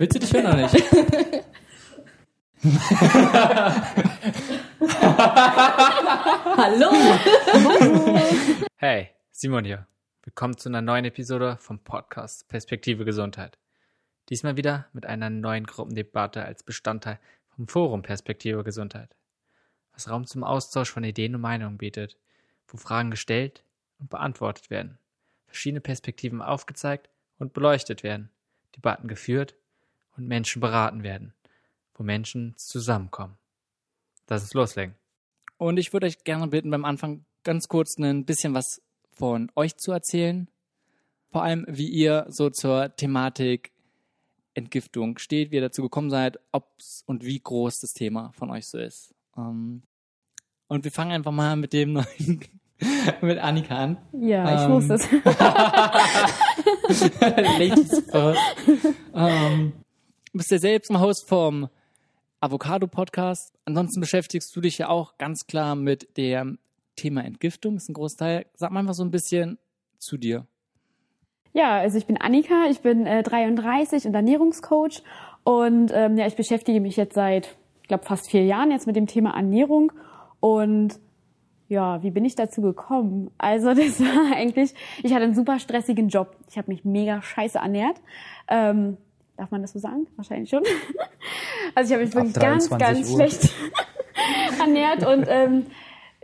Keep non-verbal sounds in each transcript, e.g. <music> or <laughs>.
Willst du dich hören oder nicht? Hallo! Hey, Simon hier. Willkommen zu einer neuen Episode vom Podcast Perspektive Gesundheit. Diesmal wieder mit einer neuen Gruppendebatte als Bestandteil vom Forum Perspektive Gesundheit, was Raum zum Austausch von Ideen und Meinungen bietet, wo Fragen gestellt und beantwortet werden, verschiedene Perspektiven aufgezeigt und beleuchtet werden, Debatten geführt und Menschen beraten werden, wo Menschen zusammenkommen. Lass uns loslegen. Und ich würde euch gerne bitten, beim Anfang ganz kurz ein bisschen was von euch zu erzählen. Vor allem, wie ihr so zur Thematik Entgiftung steht, wie ihr dazu gekommen seid, ob und wie groß das Thema von euch so ist. Ähm, und wir fangen einfach mal mit dem <laughs> neuen, mit Annika an. Ja, ich Ähm, wusste es. <laughs> Ladies first. <laughs> ähm, bist ja selbst im Haus vom Avocado-Podcast. Ansonsten beschäftigst du dich ja auch ganz klar mit dem Thema Entgiftung. Ist ein Großteil. Sag mal einfach so ein bisschen zu dir. Ja, also ich bin Annika, ich bin äh, 33 und Ernährungscoach und ähm, ja, ich beschäftige mich jetzt seit, ich glaube, fast vier Jahren jetzt mit dem Thema Ernährung und ja, wie bin ich dazu gekommen? Also <laughs> das war eigentlich, ich hatte einen super stressigen Job. Ich habe mich mega scheiße ernährt. Ähm, darf man das so sagen? Wahrscheinlich schon. <laughs> Also ich habe mich wirklich ganz, 23 ganz Uhr. schlecht <laughs> ernährt und ähm,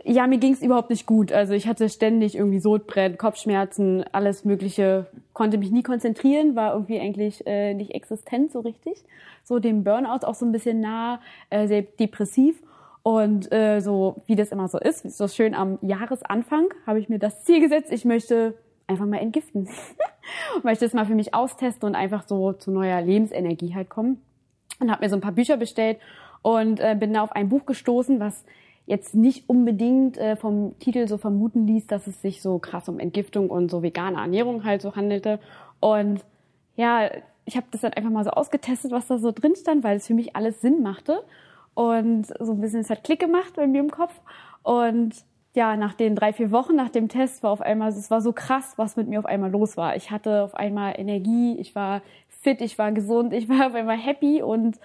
ja, mir ging es überhaupt nicht gut. Also ich hatte ständig irgendwie Sodbrennen, Kopfschmerzen, alles Mögliche. Konnte mich nie konzentrieren, war irgendwie eigentlich äh, nicht existent so richtig. So dem Burnout auch so ein bisschen nah, äh, sehr depressiv. Und äh, so wie das immer so ist, so schön am Jahresanfang habe ich mir das Ziel gesetzt, ich möchte einfach mal entgiften. und möchte es mal für mich austesten und einfach so zu neuer Lebensenergie halt kommen. Und habe mir so ein paar Bücher bestellt und äh, bin da auf ein Buch gestoßen, was jetzt nicht unbedingt äh, vom Titel so vermuten ließ, dass es sich so krass um Entgiftung und so vegane Ernährung halt so handelte. Und ja, ich habe das dann einfach mal so ausgetestet, was da so drin stand, weil es für mich alles Sinn machte. Und so ein bisschen, es hat Klick gemacht bei mir im Kopf. Und ja, nach den drei, vier Wochen nach dem Test war auf einmal, es war so krass, was mit mir auf einmal los war. Ich hatte auf einmal Energie, ich war fit, ich war gesund, ich war auf einmal happy und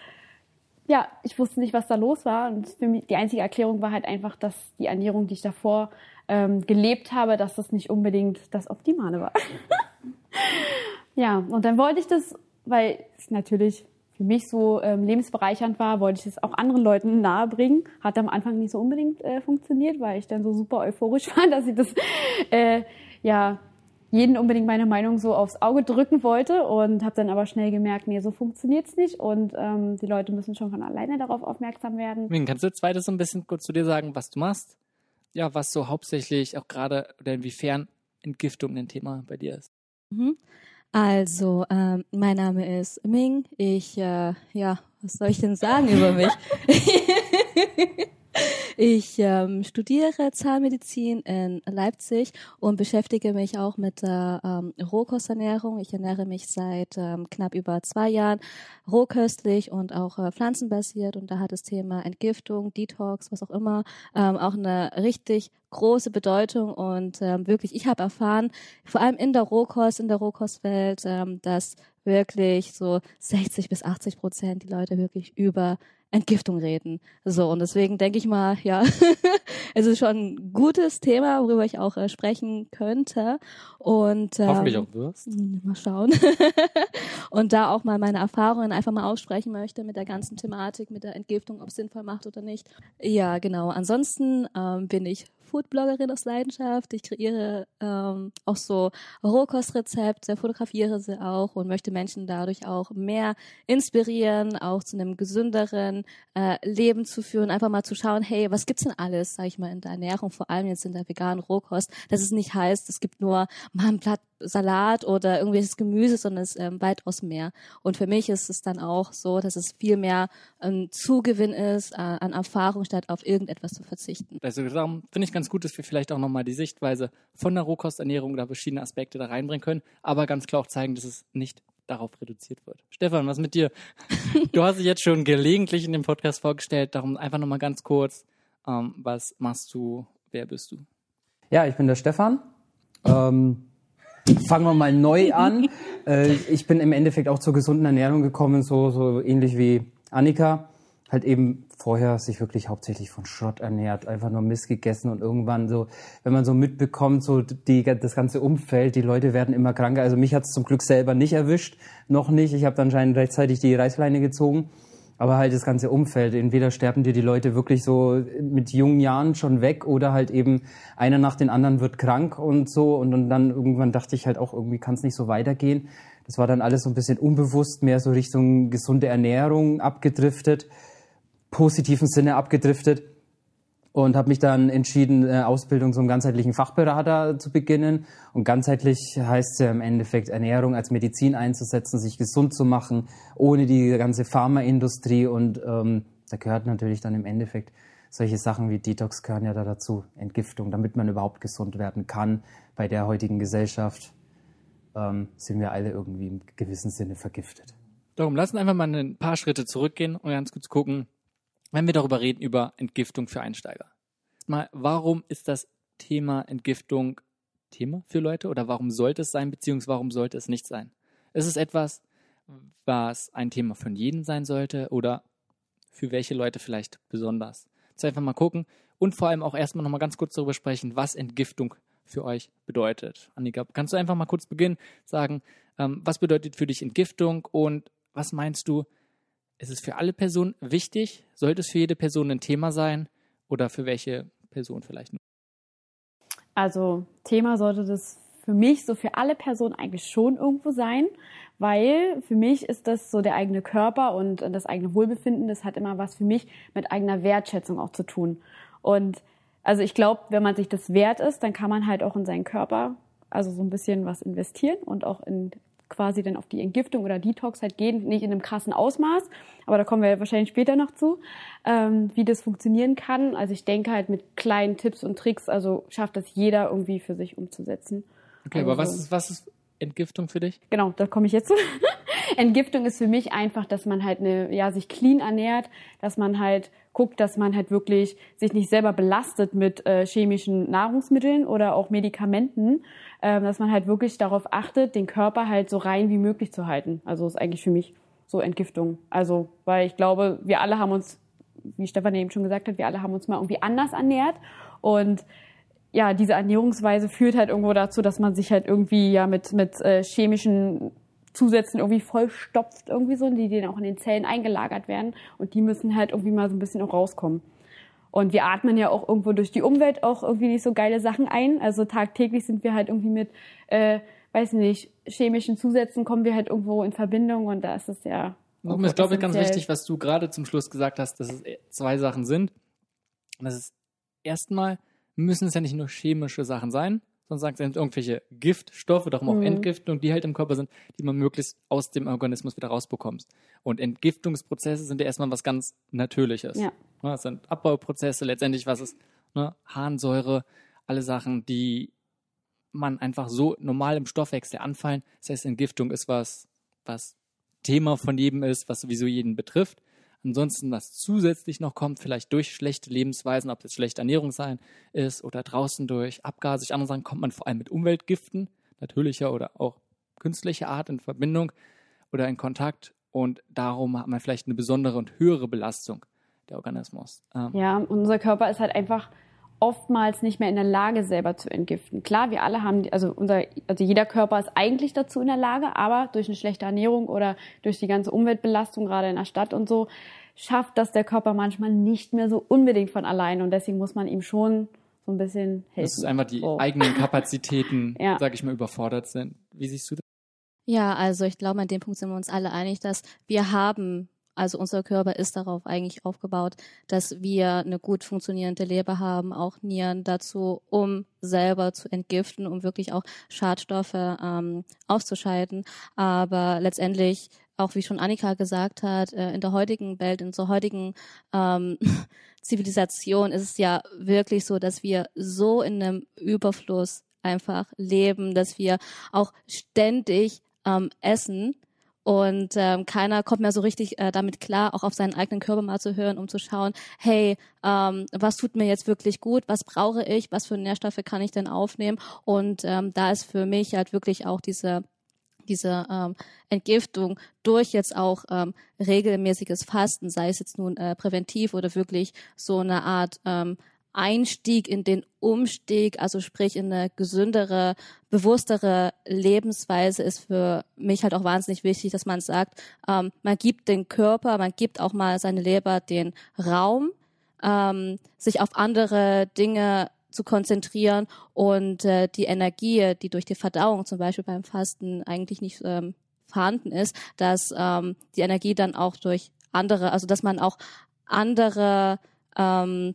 ja, ich wusste nicht, was da los war. Und für mich die einzige Erklärung war halt einfach, dass die Ernährung, die ich davor ähm, gelebt habe, dass das nicht unbedingt das Optimale war. <laughs> ja, und dann wollte ich das, weil es natürlich für mich so ähm, lebensbereichernd war, wollte ich es auch anderen Leuten nahebringen. Hat am Anfang nicht so unbedingt äh, funktioniert, weil ich dann so super euphorisch <laughs> war, dass ich das äh, ja jeden unbedingt meine Meinung so aufs Auge drücken wollte und habe dann aber schnell gemerkt, nee, so funktioniert's nicht und ähm, die Leute müssen schon von alleine darauf aufmerksam werden. Ming, kannst du jetzt weiter so ein bisschen kurz zu dir sagen, was du machst? Ja, was so hauptsächlich auch gerade oder inwiefern Entgiftung ein Thema bei dir ist. Mhm. Also, ähm, mein Name ist Ming. Ich, äh, ja, was soll ich denn sagen über mich? <laughs> ich ähm, studiere Zahnmedizin in Leipzig und beschäftige mich auch mit der ähm, Rohkosternährung. Ich ernähre mich seit ähm, knapp über zwei Jahren rohköstlich und auch äh, pflanzenbasiert. Und da hat das Thema Entgiftung, Detox, was auch immer, ähm, auch eine richtig große Bedeutung. Und ähm, wirklich, ich habe erfahren, vor allem in der Rohkost, in der Rohkostwelt, ähm, dass wirklich so 60 bis 80 Prozent die Leute wirklich über Entgiftung reden. So, und deswegen denke ich mal, ja, <laughs> es ist schon ein gutes Thema, worüber ich auch äh, sprechen könnte. Und ähm, Hoffentlich auch wirst. <laughs> Mal schauen. <laughs> und da auch mal meine Erfahrungen einfach mal aussprechen möchte mit der ganzen Thematik, mit der Entgiftung, ob es sinnvoll macht oder nicht. Ja, genau. Ansonsten ähm, bin ich Foodbloggerin aus Leidenschaft. Ich kreiere ähm, auch so Rohkostrezepte, fotografiere sie auch und möchte Menschen dadurch auch mehr inspirieren, auch zu einem gesünderen äh, Leben zu führen, einfach mal zu schauen, hey, was gibt's denn alles, sag ich mal, in der Ernährung, vor allem jetzt in der veganen Rohkost, dass es nicht heißt, es gibt nur mal ein Blatt Salat oder irgendwelches Gemüse, sondern es ist ähm, weitaus mehr. Und für mich ist es dann auch so, dass es viel mehr ein Zugewinn ist äh, an Erfahrung, statt auf irgendetwas zu verzichten. Also darum finde ich ganz gut, dass wir vielleicht auch nochmal die Sichtweise von der Rohkosternährung oder verschiedene Aspekte da reinbringen können, aber ganz klar auch zeigen, dass es nicht darauf reduziert wird. Stefan, was mit dir? Du hast dich jetzt schon gelegentlich in dem Podcast vorgestellt, darum einfach nochmal ganz kurz, ähm, was machst du, wer bist du? Ja, ich bin der Stefan. Ähm, fangen wir mal neu <laughs> an. Äh, ich bin im Endeffekt auch zur gesunden Ernährung gekommen, so, so ähnlich wie Annika. Halt eben vorher sich wirklich hauptsächlich von Schrott ernährt, einfach nur Mist gegessen und irgendwann so, wenn man so mitbekommt, so die, das ganze Umfeld, die Leute werden immer kranker. Also mich hat es zum Glück selber nicht erwischt, noch nicht. Ich habe dann anscheinend rechtzeitig die Reißleine gezogen. Aber halt das ganze Umfeld, entweder sterben dir die Leute wirklich so mit jungen Jahren schon weg oder halt eben einer nach den anderen wird krank und so. Und, und dann irgendwann dachte ich halt auch, irgendwie kann es nicht so weitergehen. Das war dann alles so ein bisschen unbewusst, mehr so Richtung gesunde Ernährung abgedriftet, positiven Sinne abgedriftet und habe mich dann entschieden, äh, Ausbildung zum ganzheitlichen Fachberater zu beginnen. Und ganzheitlich heißt ja im Endeffekt Ernährung als Medizin einzusetzen, sich gesund zu machen, ohne die ganze Pharmaindustrie. Und ähm, da gehört natürlich dann im Endeffekt solche Sachen wie Detox gehören ja da dazu, Entgiftung, damit man überhaupt gesund werden kann. Bei der heutigen Gesellschaft ähm, sind wir alle irgendwie im gewissen Sinne vergiftet. Darum lassen einfach mal ein paar Schritte zurückgehen und ganz kurz gucken, wenn wir darüber reden, über Entgiftung für Einsteiger. Mal, warum ist das Thema Entgiftung Thema für Leute oder warum sollte es sein, beziehungsweise warum sollte es nicht sein? Ist es etwas, was ein Thema von jedem sein sollte oder für welche Leute vielleicht besonders? Jetzt einfach mal gucken und vor allem auch erstmal nochmal ganz kurz darüber sprechen, was Entgiftung für euch bedeutet. Annika, kannst du einfach mal kurz beginnen, sagen, ähm, was bedeutet für dich Entgiftung und was meinst du, ist es für alle Personen wichtig? Sollte es für jede Person ein Thema sein oder für welche Person vielleicht? Also Thema sollte das für mich so für alle Personen eigentlich schon irgendwo sein, weil für mich ist das so der eigene Körper und das eigene Wohlbefinden, das hat immer was für mich mit eigener Wertschätzung auch zu tun. Und also ich glaube, wenn man sich das wert ist, dann kann man halt auch in seinen Körper also so ein bisschen was investieren und auch in quasi dann auf die Entgiftung oder Detox halt gehen, nicht in einem krassen Ausmaß, aber da kommen wir wahrscheinlich später noch zu, ähm, wie das funktionieren kann. Also ich denke halt mit kleinen Tipps und Tricks, also schafft das jeder irgendwie für sich umzusetzen. Okay, also aber was ist, was ist Entgiftung für dich? Genau, da komme ich jetzt zu. <laughs> Entgiftung ist für mich einfach, dass man halt eine, ja, sich clean ernährt, dass man halt guckt, dass man halt wirklich sich nicht selber belastet mit äh, chemischen Nahrungsmitteln oder auch Medikamenten, äh, dass man halt wirklich darauf achtet, den Körper halt so rein wie möglich zu halten. Also ist eigentlich für mich so Entgiftung. Also, weil ich glaube, wir alle haben uns, wie Stefan eben schon gesagt hat, wir alle haben uns mal irgendwie anders ernährt und ja, diese Ernährungsweise führt halt irgendwo dazu, dass man sich halt irgendwie ja mit, mit äh, chemischen Zusätzen irgendwie vollstopft, irgendwie so, die dann auch in den Zellen eingelagert werden. Und die müssen halt irgendwie mal so ein bisschen auch rauskommen. Und wir atmen ja auch irgendwo durch die Umwelt auch irgendwie nicht so geile Sachen ein. Also tagtäglich sind wir halt irgendwie mit, äh, weiß nicht, chemischen Zusätzen kommen wir halt irgendwo in Verbindung und da ist es ja. Warum ist, glaube ich, ganz wichtig, was du gerade zum Schluss gesagt hast, dass es zwei Sachen sind. das ist erstmal, müssen es ja nicht nur chemische Sachen sein, sondern sind irgendwelche Giftstoffe, darum auch mhm. Entgiftung, die halt im Körper sind, die man möglichst aus dem Organismus wieder rausbekommst. Und Entgiftungsprozesse sind ja erstmal was ganz Natürliches. Ja. Das sind Abbauprozesse, letztendlich was ist ne, Harnsäure, alle Sachen, die man einfach so normal im Stoffwechsel anfallen. Das heißt, Entgiftung ist was, was Thema von jedem ist, was sowieso jeden betrifft. Ansonsten, was zusätzlich noch kommt, vielleicht durch schlechte Lebensweisen, ob es schlechte Ernährung sein ist oder draußen durch Abgase, durch andere Sachen, kommt man vor allem mit Umweltgiften, natürlicher oder auch künstlicher Art in Verbindung oder in Kontakt. Und darum hat man vielleicht eine besondere und höhere Belastung der Organismus. Ähm ja, unser Körper ist halt einfach oftmals nicht mehr in der Lage, selber zu entgiften. Klar, wir alle haben, also unser, also jeder Körper ist eigentlich dazu in der Lage, aber durch eine schlechte Ernährung oder durch die ganze Umweltbelastung, gerade in der Stadt und so, schafft das der Körper manchmal nicht mehr so unbedingt von allein und deswegen muss man ihm schon so ein bisschen helfen. Dass einfach die oh. eigenen Kapazitäten, <laughs> ja. sag ich mal, überfordert sind. Wie siehst du das? Ja, also ich glaube, an dem Punkt sind wir uns alle einig, dass wir haben also unser Körper ist darauf eigentlich aufgebaut, dass wir eine gut funktionierende Leber haben, auch Nieren dazu, um selber zu entgiften, um wirklich auch Schadstoffe ähm, auszuscheiden. Aber letztendlich, auch wie schon Annika gesagt hat, äh, in der heutigen Welt, in unserer heutigen ähm, <laughs> Zivilisation ist es ja wirklich so, dass wir so in einem Überfluss einfach leben, dass wir auch ständig ähm, essen Und ähm, keiner kommt mehr so richtig äh, damit klar, auch auf seinen eigenen Körper mal zu hören, um zu schauen, hey, ähm, was tut mir jetzt wirklich gut, was brauche ich, was für Nährstoffe kann ich denn aufnehmen? Und ähm, da ist für mich halt wirklich auch diese diese ähm, Entgiftung durch jetzt auch ähm, regelmäßiges Fasten, sei es jetzt nun äh, präventiv oder wirklich so eine Art ähm, Einstieg in den Umstieg, also sprich in eine gesündere, bewusstere Lebensweise ist für mich halt auch wahnsinnig wichtig, dass man sagt, ähm, man gibt den Körper, man gibt auch mal seine Leber den Raum, ähm, sich auf andere Dinge zu konzentrieren und äh, die Energie, die durch die Verdauung zum Beispiel beim Fasten eigentlich nicht ähm, vorhanden ist, dass ähm, die Energie dann auch durch andere, also dass man auch andere ähm,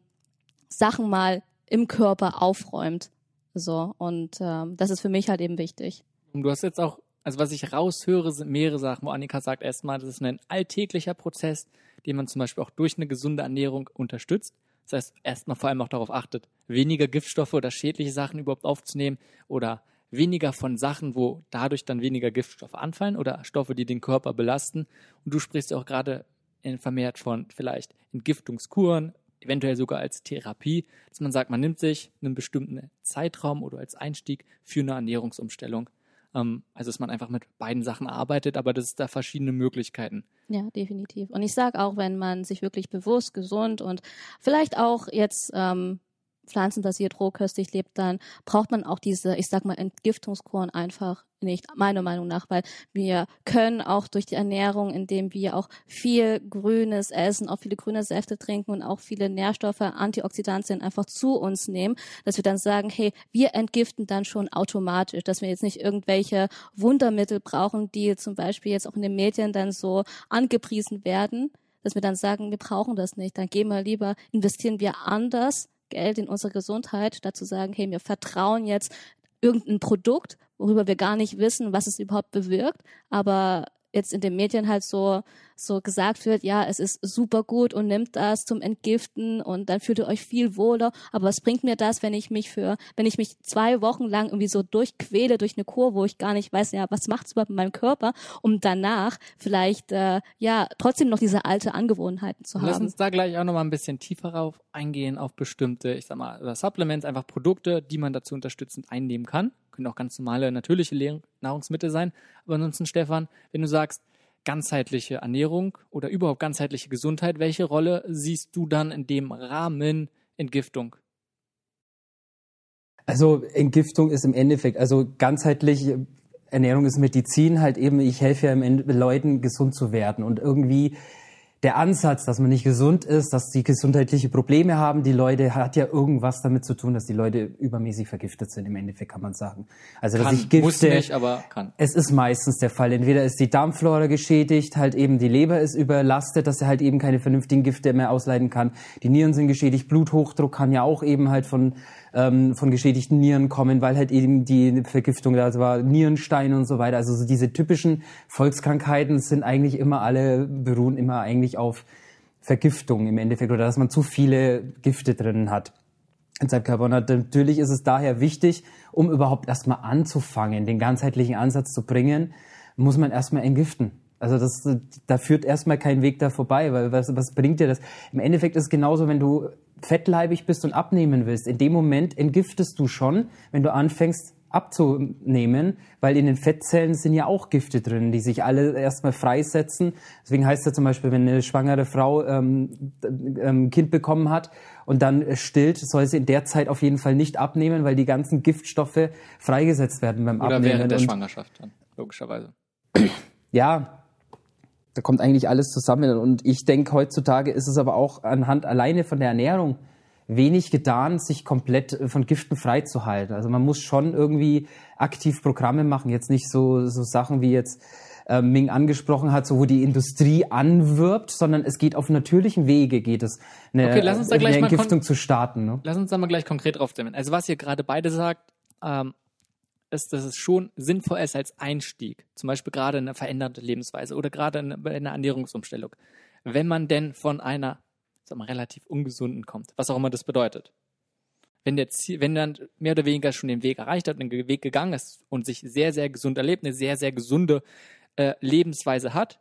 Sachen mal im Körper aufräumt. So, und ähm, das ist für mich halt eben wichtig. Und du hast jetzt auch, also was ich raushöre, sind mehrere Sachen, wo Annika sagt, erstmal, das ist ein alltäglicher Prozess, den man zum Beispiel auch durch eine gesunde Ernährung unterstützt. Das heißt, erstmal vor allem auch darauf achtet, weniger Giftstoffe oder schädliche Sachen überhaupt aufzunehmen oder weniger von Sachen, wo dadurch dann weniger Giftstoffe anfallen oder Stoffe, die den Körper belasten. Und du sprichst ja auch gerade vermehrt von vielleicht Entgiftungskuren, eventuell sogar als Therapie, dass man sagt, man nimmt sich einen bestimmten Zeitraum oder als Einstieg für eine Ernährungsumstellung. Ähm, also dass man einfach mit beiden Sachen arbeitet, aber das ist da verschiedene Möglichkeiten. Ja, definitiv. Und ich sage auch, wenn man sich wirklich bewusst, gesund und vielleicht auch jetzt ähm, pflanzenbasiert rohköstlich lebt, dann braucht man auch diese, ich sag mal, Entgiftungskuren einfach nicht, meiner Meinung nach, weil wir können auch durch die Ernährung, indem wir auch viel Grünes essen, auch viele grüne Säfte trinken und auch viele Nährstoffe, Antioxidantien einfach zu uns nehmen, dass wir dann sagen, hey, wir entgiften dann schon automatisch, dass wir jetzt nicht irgendwelche Wundermittel brauchen, die zum Beispiel jetzt auch in den Medien dann so angepriesen werden, dass wir dann sagen, wir brauchen das nicht, dann gehen wir lieber, investieren wir anders Geld in unsere Gesundheit, statt zu sagen, hey, wir vertrauen jetzt irgendein Produkt, worüber wir gar nicht wissen, was es überhaupt bewirkt, aber jetzt in den Medien halt so, so gesagt wird, ja, es ist super gut und nimmt das zum Entgiften und dann fühlt ihr euch viel wohler. Aber was bringt mir das, wenn ich mich für, wenn ich mich zwei Wochen lang irgendwie so durchquäle durch eine Kur, wo ich gar nicht weiß, ja, was macht's überhaupt mit meinem Körper, um danach vielleicht, äh, ja, trotzdem noch diese alte Angewohnheiten zu haben. Lass uns da gleich auch nochmal ein bisschen tiefer rauf eingehen auf bestimmte, ich sag mal, Supplements, einfach Produkte, die man dazu unterstützend einnehmen kann können auch ganz normale, natürliche Nahrungsmittel sein. Aber ansonsten, Stefan, wenn du sagst, ganzheitliche Ernährung oder überhaupt ganzheitliche Gesundheit, welche Rolle siehst du dann in dem Rahmen Entgiftung? Also Entgiftung ist im Endeffekt, also ganzheitlich Ernährung ist Medizin, halt eben, ich helfe ja im Ende, Leuten gesund zu werden und irgendwie der Ansatz, dass man nicht gesund ist, dass sie gesundheitliche Probleme haben, die Leute hat ja irgendwas damit zu tun, dass die Leute übermäßig vergiftet sind. Im Endeffekt kann man sagen. Also dass kann, ich Gifte, muss nicht, aber kann. Es ist meistens der Fall. Entweder ist die Darmflora geschädigt, halt eben die Leber ist überlastet, dass er halt eben keine vernünftigen Gifte mehr ausleiten kann. Die Nieren sind geschädigt, Bluthochdruck kann ja auch eben halt von ähm, von geschädigten Nieren kommen, weil halt eben die Vergiftung da war, Nierenstein und so weiter. Also so diese typischen Volkskrankheiten sind eigentlich immer alle, beruhen immer eigentlich auf Vergiftung im Endeffekt oder dass man zu viele Gifte drin hat. Und natürlich ist es daher wichtig, um überhaupt erstmal anzufangen, den ganzheitlichen Ansatz zu bringen, muss man erstmal entgiften. Also das, da führt erstmal kein Weg da vorbei, weil was, was bringt dir das? Im Endeffekt ist es genauso, wenn du fettleibig bist und abnehmen willst. In dem Moment entgiftest du schon, wenn du anfängst abzunehmen, weil in den Fettzellen sind ja auch Gifte drin, die sich alle erstmal freisetzen. Deswegen heißt es ja zum Beispiel, wenn eine schwangere Frau ähm, ähm, Kind bekommen hat und dann stillt, soll sie in der Zeit auf jeden Fall nicht abnehmen, weil die ganzen Giftstoffe freigesetzt werden beim Oder Abnehmen. während der und, Schwangerschaft dann, logischerweise. ja, da kommt eigentlich alles zusammen. Und ich denke, heutzutage ist es aber auch anhand alleine von der Ernährung wenig getan, sich komplett von Giften freizuhalten. Also man muss schon irgendwie aktiv Programme machen, jetzt nicht so, so Sachen wie jetzt äh, Ming angesprochen hat, so wo die Industrie anwirbt, sondern es geht auf natürlichen Wege, geht es eine, Okay, lass uns da eine gleich mal Entgiftung zu starten. Ne? Lass uns da mal gleich konkret drauf stimmen. Also was ihr gerade beide sagt, ähm, ist, dass es schon sinnvoll ist als Einstieg, zum Beispiel gerade in eine veränderte Lebensweise oder gerade in bei einer Ernährungsumstellung, wenn man denn von einer sag mal, relativ ungesunden kommt, was auch immer das bedeutet. Wenn der Ziel, wenn dann mehr oder weniger schon den Weg erreicht hat, den Weg gegangen ist und sich sehr, sehr gesund erlebt, eine sehr, sehr gesunde äh, Lebensweise hat,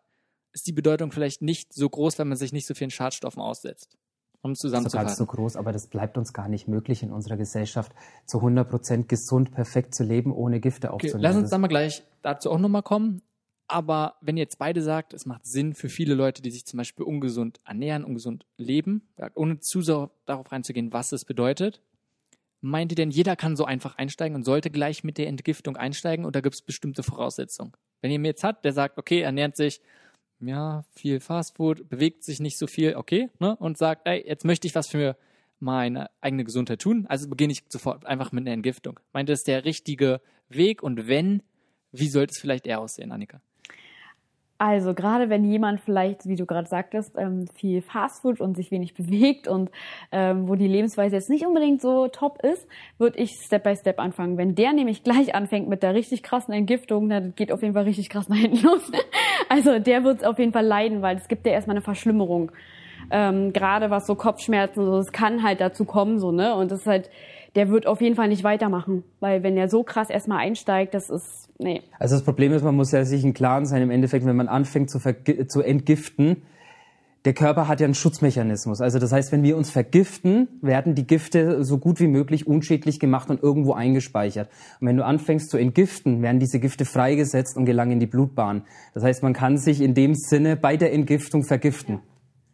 ist die Bedeutung vielleicht nicht so groß, wenn man sich nicht so vielen Schadstoffen aussetzt. Um es Das ist zusammenzufassen. so groß, aber das bleibt uns gar nicht möglich in unserer Gesellschaft, zu 100 Prozent gesund, perfekt zu leben, ohne Gifte Okay, aufzunehmen. lass uns dann mal gleich dazu auch nochmal kommen. Aber wenn ihr jetzt beide sagt, es macht Sinn für viele Leute, die sich zum Beispiel ungesund ernähren, ungesund leben, ohne zu sehr darauf reinzugehen, was es bedeutet, meint ihr denn, jeder kann so einfach einsteigen und sollte gleich mit der Entgiftung einsteigen oder gibt es bestimmte Voraussetzungen? Wenn ihr mir jetzt hat, der sagt, okay, ernährt sich ja, viel Fastfood, bewegt sich nicht so viel, okay, ne? Und sagt, ey, jetzt möchte ich was für meine eigene Gesundheit tun, also beginne ich sofort einfach mit einer Entgiftung. Meint das ist der richtige Weg und wenn, wie sollte es vielleicht eher aussehen, Annika? Also gerade wenn jemand vielleicht, wie du gerade sagtest, ähm, viel Fastfood und sich wenig <laughs> bewegt und ähm, wo die Lebensweise jetzt nicht unbedingt so top ist, würde ich Step by Step anfangen. Wenn der nämlich <laughs> gleich anfängt mit der richtig krassen Entgiftung, dann geht auf jeden Fall richtig krass nach hinten los. <laughs> Also der wird auf jeden Fall leiden, weil es gibt ja erstmal eine Verschlimmerung. Ähm, gerade was so Kopfschmerzen, so, das kann halt dazu kommen, so, ne? Und das ist halt, der wird auf jeden Fall nicht weitermachen. Weil wenn er so krass erstmal einsteigt, das ist, nee. Also das Problem ist, man muss ja sich im Klaren sein, im Endeffekt, wenn man anfängt zu, zu entgiften, der Körper hat ja einen Schutzmechanismus. Also das heißt, wenn wir uns vergiften, werden die Gifte so gut wie möglich unschädlich gemacht und irgendwo eingespeichert. Und wenn du anfängst zu entgiften, werden diese Gifte freigesetzt und gelangen in die Blutbahn. Das heißt, man kann sich in dem Sinne bei der Entgiftung vergiften.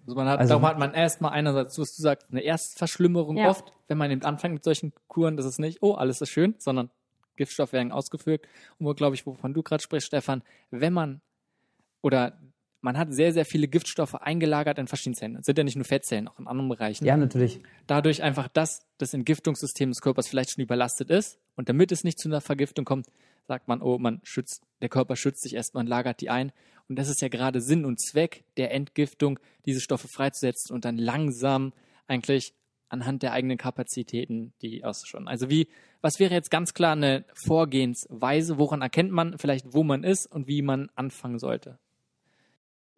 Also man hat, Also- darum hat man erstmal einerseits, was du sagst, eine Erstverschlimmerung Ja. oft, wenn man eben anfängt mit solchen Kuren, das ist nicht, oh, alles ist schön, sondern Giftstoffe werden ausgeführt. Und wo, glaube ich, wovon du gerade sprichst, Stefan, wenn man oder man hat sehr, sehr viele Giftstoffe eingelagert in verschiedenen Zellen. Das sind ja nicht nur Fettzellen, auch in anderen Bereichen. Ja, natürlich. dadurch einfach, dass das Entgiftungssystem des Körpers vielleicht schon überlastet ist und damit es nicht zu einer Vergiftung kommt, sagt man, oh, man schützt, der Körper schützt sich erstmal und lagert die ein. Und das ist ja gerade Sinn und Zweck der Entgiftung, diese Stoffe freizusetzen und dann langsam eigentlich anhand der eigenen Kapazitäten die auszuschauen. Also wie, was wäre jetzt ganz klar eine Vorgehensweise, woran erkennt man vielleicht, wo man ist und wie man anfangen sollte?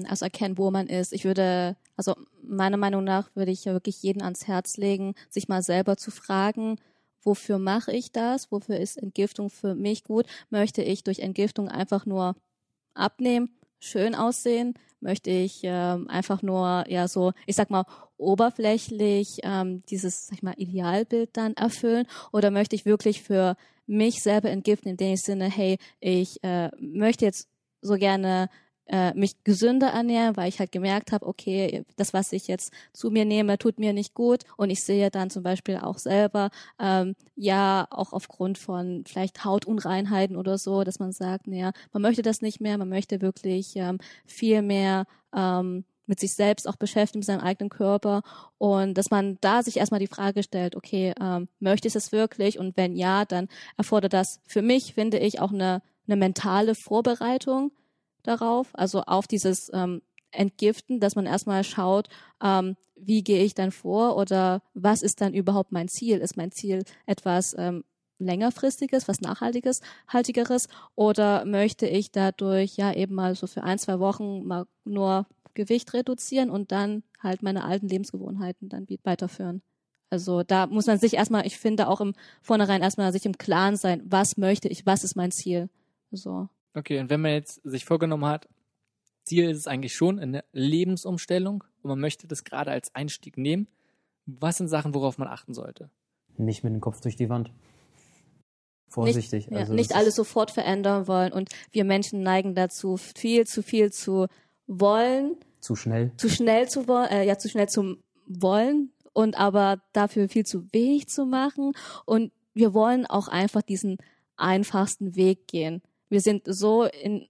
Also erkennen, wo man ist. Ich würde, also meiner Meinung nach würde ich ja wirklich jeden ans Herz legen, sich mal selber zu fragen, wofür mache ich das? Wofür ist Entgiftung für mich gut? Möchte ich durch Entgiftung einfach nur abnehmen, schön aussehen? Möchte ich ähm, einfach nur, ja, so, ich sag mal, oberflächlich ähm, dieses, sag ich mal, Idealbild dann erfüllen? Oder möchte ich wirklich für mich selber entgiften, in dem Sinne, hey, ich äh, möchte jetzt so gerne äh, mich gesünder ernähren, weil ich halt gemerkt habe, okay, das, was ich jetzt zu mir nehme, tut mir nicht gut. Und ich sehe dann zum Beispiel auch selber, ähm, ja, auch aufgrund von vielleicht Hautunreinheiten oder so, dass man sagt, naja, man möchte das nicht mehr, man möchte wirklich ähm, viel mehr ähm, mit sich selbst auch beschäftigen, mit seinem eigenen Körper. Und dass man da sich erstmal die Frage stellt, okay, ähm, möchte ich das wirklich? Und wenn ja, dann erfordert das für mich, finde ich, auch eine, eine mentale Vorbereitung darauf, also auf dieses ähm, Entgiften, dass man erstmal schaut, ähm, wie gehe ich dann vor oder was ist dann überhaupt mein Ziel? Ist mein Ziel etwas ähm, längerfristiges, was nachhaltiges, haltigeres oder möchte ich dadurch ja eben mal so für ein, zwei Wochen mal nur Gewicht reduzieren und dann halt meine alten Lebensgewohnheiten dann weiterführen? Also da muss man sich erstmal, ich finde auch im Vornherein erstmal sich im Klaren sein, was möchte ich, was ist mein Ziel? So. Okay, und wenn man jetzt sich vorgenommen hat, Ziel ist es eigentlich schon eine Lebensumstellung und man möchte das gerade als Einstieg nehmen, was sind Sachen, worauf man achten sollte? Nicht mit dem Kopf durch die Wand. Vorsichtig. Nicht, ja, also nicht das alles sofort verändern wollen. Und wir Menschen neigen dazu, viel zu viel zu wollen, Zu schnell. zu schnell zu wollen, äh, ja, zu schnell zum wollen und aber dafür viel zu wenig zu machen. Und wir wollen auch einfach diesen einfachsten Weg gehen. Wir sind so in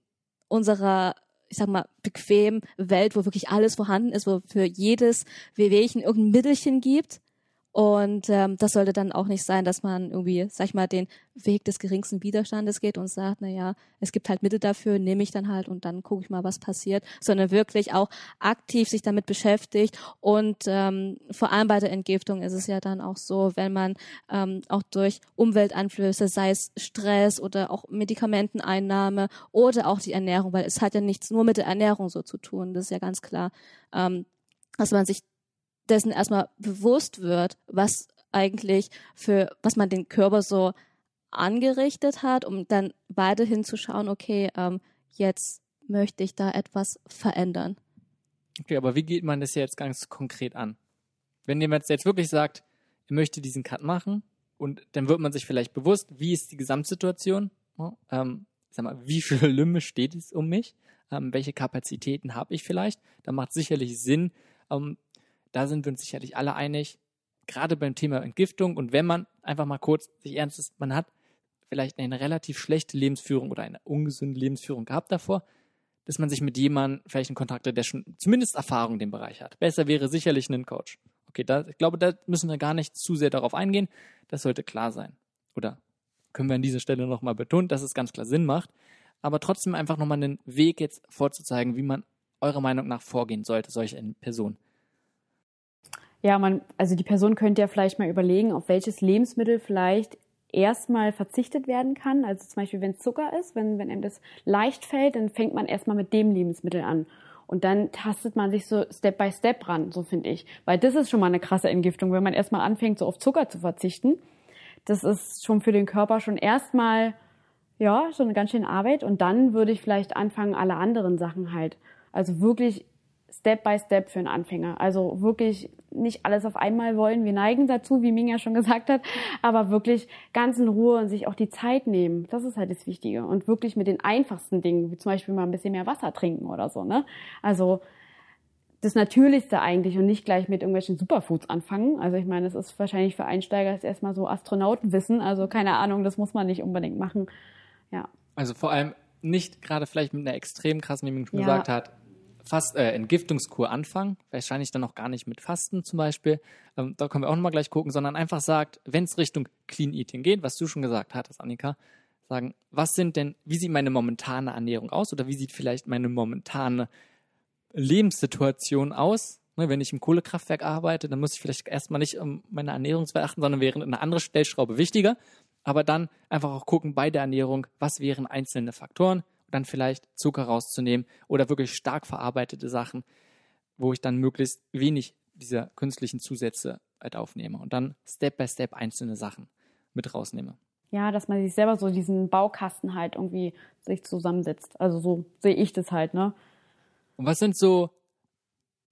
unserer, ich sag mal, bequemen Welt, wo wirklich alles vorhanden ist, wo für jedes Wehwehchen irgendein Mittelchen gibt. Und ähm, das sollte dann auch nicht sein, dass man irgendwie, sag ich mal, den Weg des geringsten Widerstandes geht und sagt, na ja, es gibt halt Mittel dafür, nehme ich dann halt und dann gucke ich mal, was passiert, sondern wirklich auch aktiv sich damit beschäftigt. Und ähm, vor allem bei der Entgiftung ist es ja dann auch so, wenn man ähm, auch durch Umwelteinflüsse, sei es Stress oder auch Medikamenteneinnahme oder auch die Ernährung, weil es hat ja nichts nur mit der Ernährung so zu tun, das ist ja ganz klar, ähm, dass man sich dessen erstmal bewusst wird, was eigentlich für, was man den Körper so angerichtet hat, um dann weiterhin zu schauen, okay, ähm, jetzt möchte ich da etwas verändern. Okay, aber wie geht man das jetzt ganz konkret an? Wenn jemand jetzt wirklich sagt, er möchte diesen Cut machen und dann wird man sich vielleicht bewusst, wie ist die Gesamtsituation? Ähm, sag mal, wie viel <laughs> Lümme steht es um mich? Ähm, welche Kapazitäten habe ich vielleicht? Da macht sicherlich Sinn. Ähm, da sind wir uns sicherlich alle einig. Gerade beim Thema Entgiftung und wenn man einfach mal kurz sich ernst ist, man hat vielleicht eine relativ schlechte Lebensführung oder eine ungesunde Lebensführung gehabt davor, dass man sich mit jemandem vielleicht in Kontakt hat, der schon zumindest Erfahrung in dem Bereich hat. Besser wäre sicherlich ein Coach. Okay, da, ich glaube, da müssen wir gar nicht zu sehr darauf eingehen. Das sollte klar sein. Oder können wir an dieser Stelle nochmal betonen, dass es ganz klar Sinn macht. Aber trotzdem einfach nochmal einen Weg jetzt vorzuzeigen, wie man eurer Meinung nach vorgehen sollte, solche Person. Ja, man, also die Person könnte ja vielleicht mal überlegen, auf welches Lebensmittel vielleicht erstmal verzichtet werden kann. Also zum Beispiel, wenn es Zucker ist, wenn, wenn einem das leicht fällt, dann fängt man erstmal mit dem Lebensmittel an. Und dann tastet man sich so Step by Step ran, so finde ich. Weil das ist schon mal eine krasse Entgiftung, wenn man erstmal anfängt, so auf Zucker zu verzichten. Das ist schon für den Körper schon erstmal, ja, schon eine ganz schöne Arbeit. Und dann würde ich vielleicht anfangen, alle anderen Sachen halt. Also wirklich Step by Step für einen Anfänger. Also wirklich nicht alles auf einmal wollen. Wir neigen dazu, wie Ming ja schon gesagt hat, aber wirklich ganz in Ruhe und sich auch die Zeit nehmen. Das ist halt das Wichtige. Und wirklich mit den einfachsten Dingen, wie zum Beispiel mal ein bisschen mehr Wasser trinken oder so, ne? Also, das Natürlichste eigentlich und nicht gleich mit irgendwelchen Superfoods anfangen. Also ich meine, das ist wahrscheinlich für Einsteiger jetzt erstmal so Astronautenwissen. Also keine Ahnung, das muss man nicht unbedingt machen. Ja. Also vor allem nicht gerade vielleicht mit einer extrem krassen, wie man schon ja. gesagt hat, Fast, äh, Entgiftungskur anfangen, wahrscheinlich dann noch gar nicht mit Fasten zum Beispiel, ähm, da können wir auch nochmal gleich gucken, sondern einfach sagt, wenn es Richtung Clean Eating geht, was du schon gesagt hattest, Annika, sagen, was sind denn, wie sieht meine momentane Ernährung aus oder wie sieht vielleicht meine momentane Lebenssituation aus? Ne, wenn ich im Kohlekraftwerk arbeite, dann muss ich vielleicht erstmal nicht um meine Ernährungswert achten, sondern wäre eine andere Stellschraube wichtiger. Aber dann einfach auch gucken bei der Ernährung, was wären einzelne Faktoren, dann vielleicht Zucker rauszunehmen oder wirklich stark verarbeitete Sachen, wo ich dann möglichst wenig dieser künstlichen Zusätze halt aufnehme und dann Step by Step einzelne Sachen mit rausnehme. Ja, dass man sich selber so diesen Baukasten halt irgendwie sich zusammensetzt. Also so sehe ich das halt, ne? Und was sind so,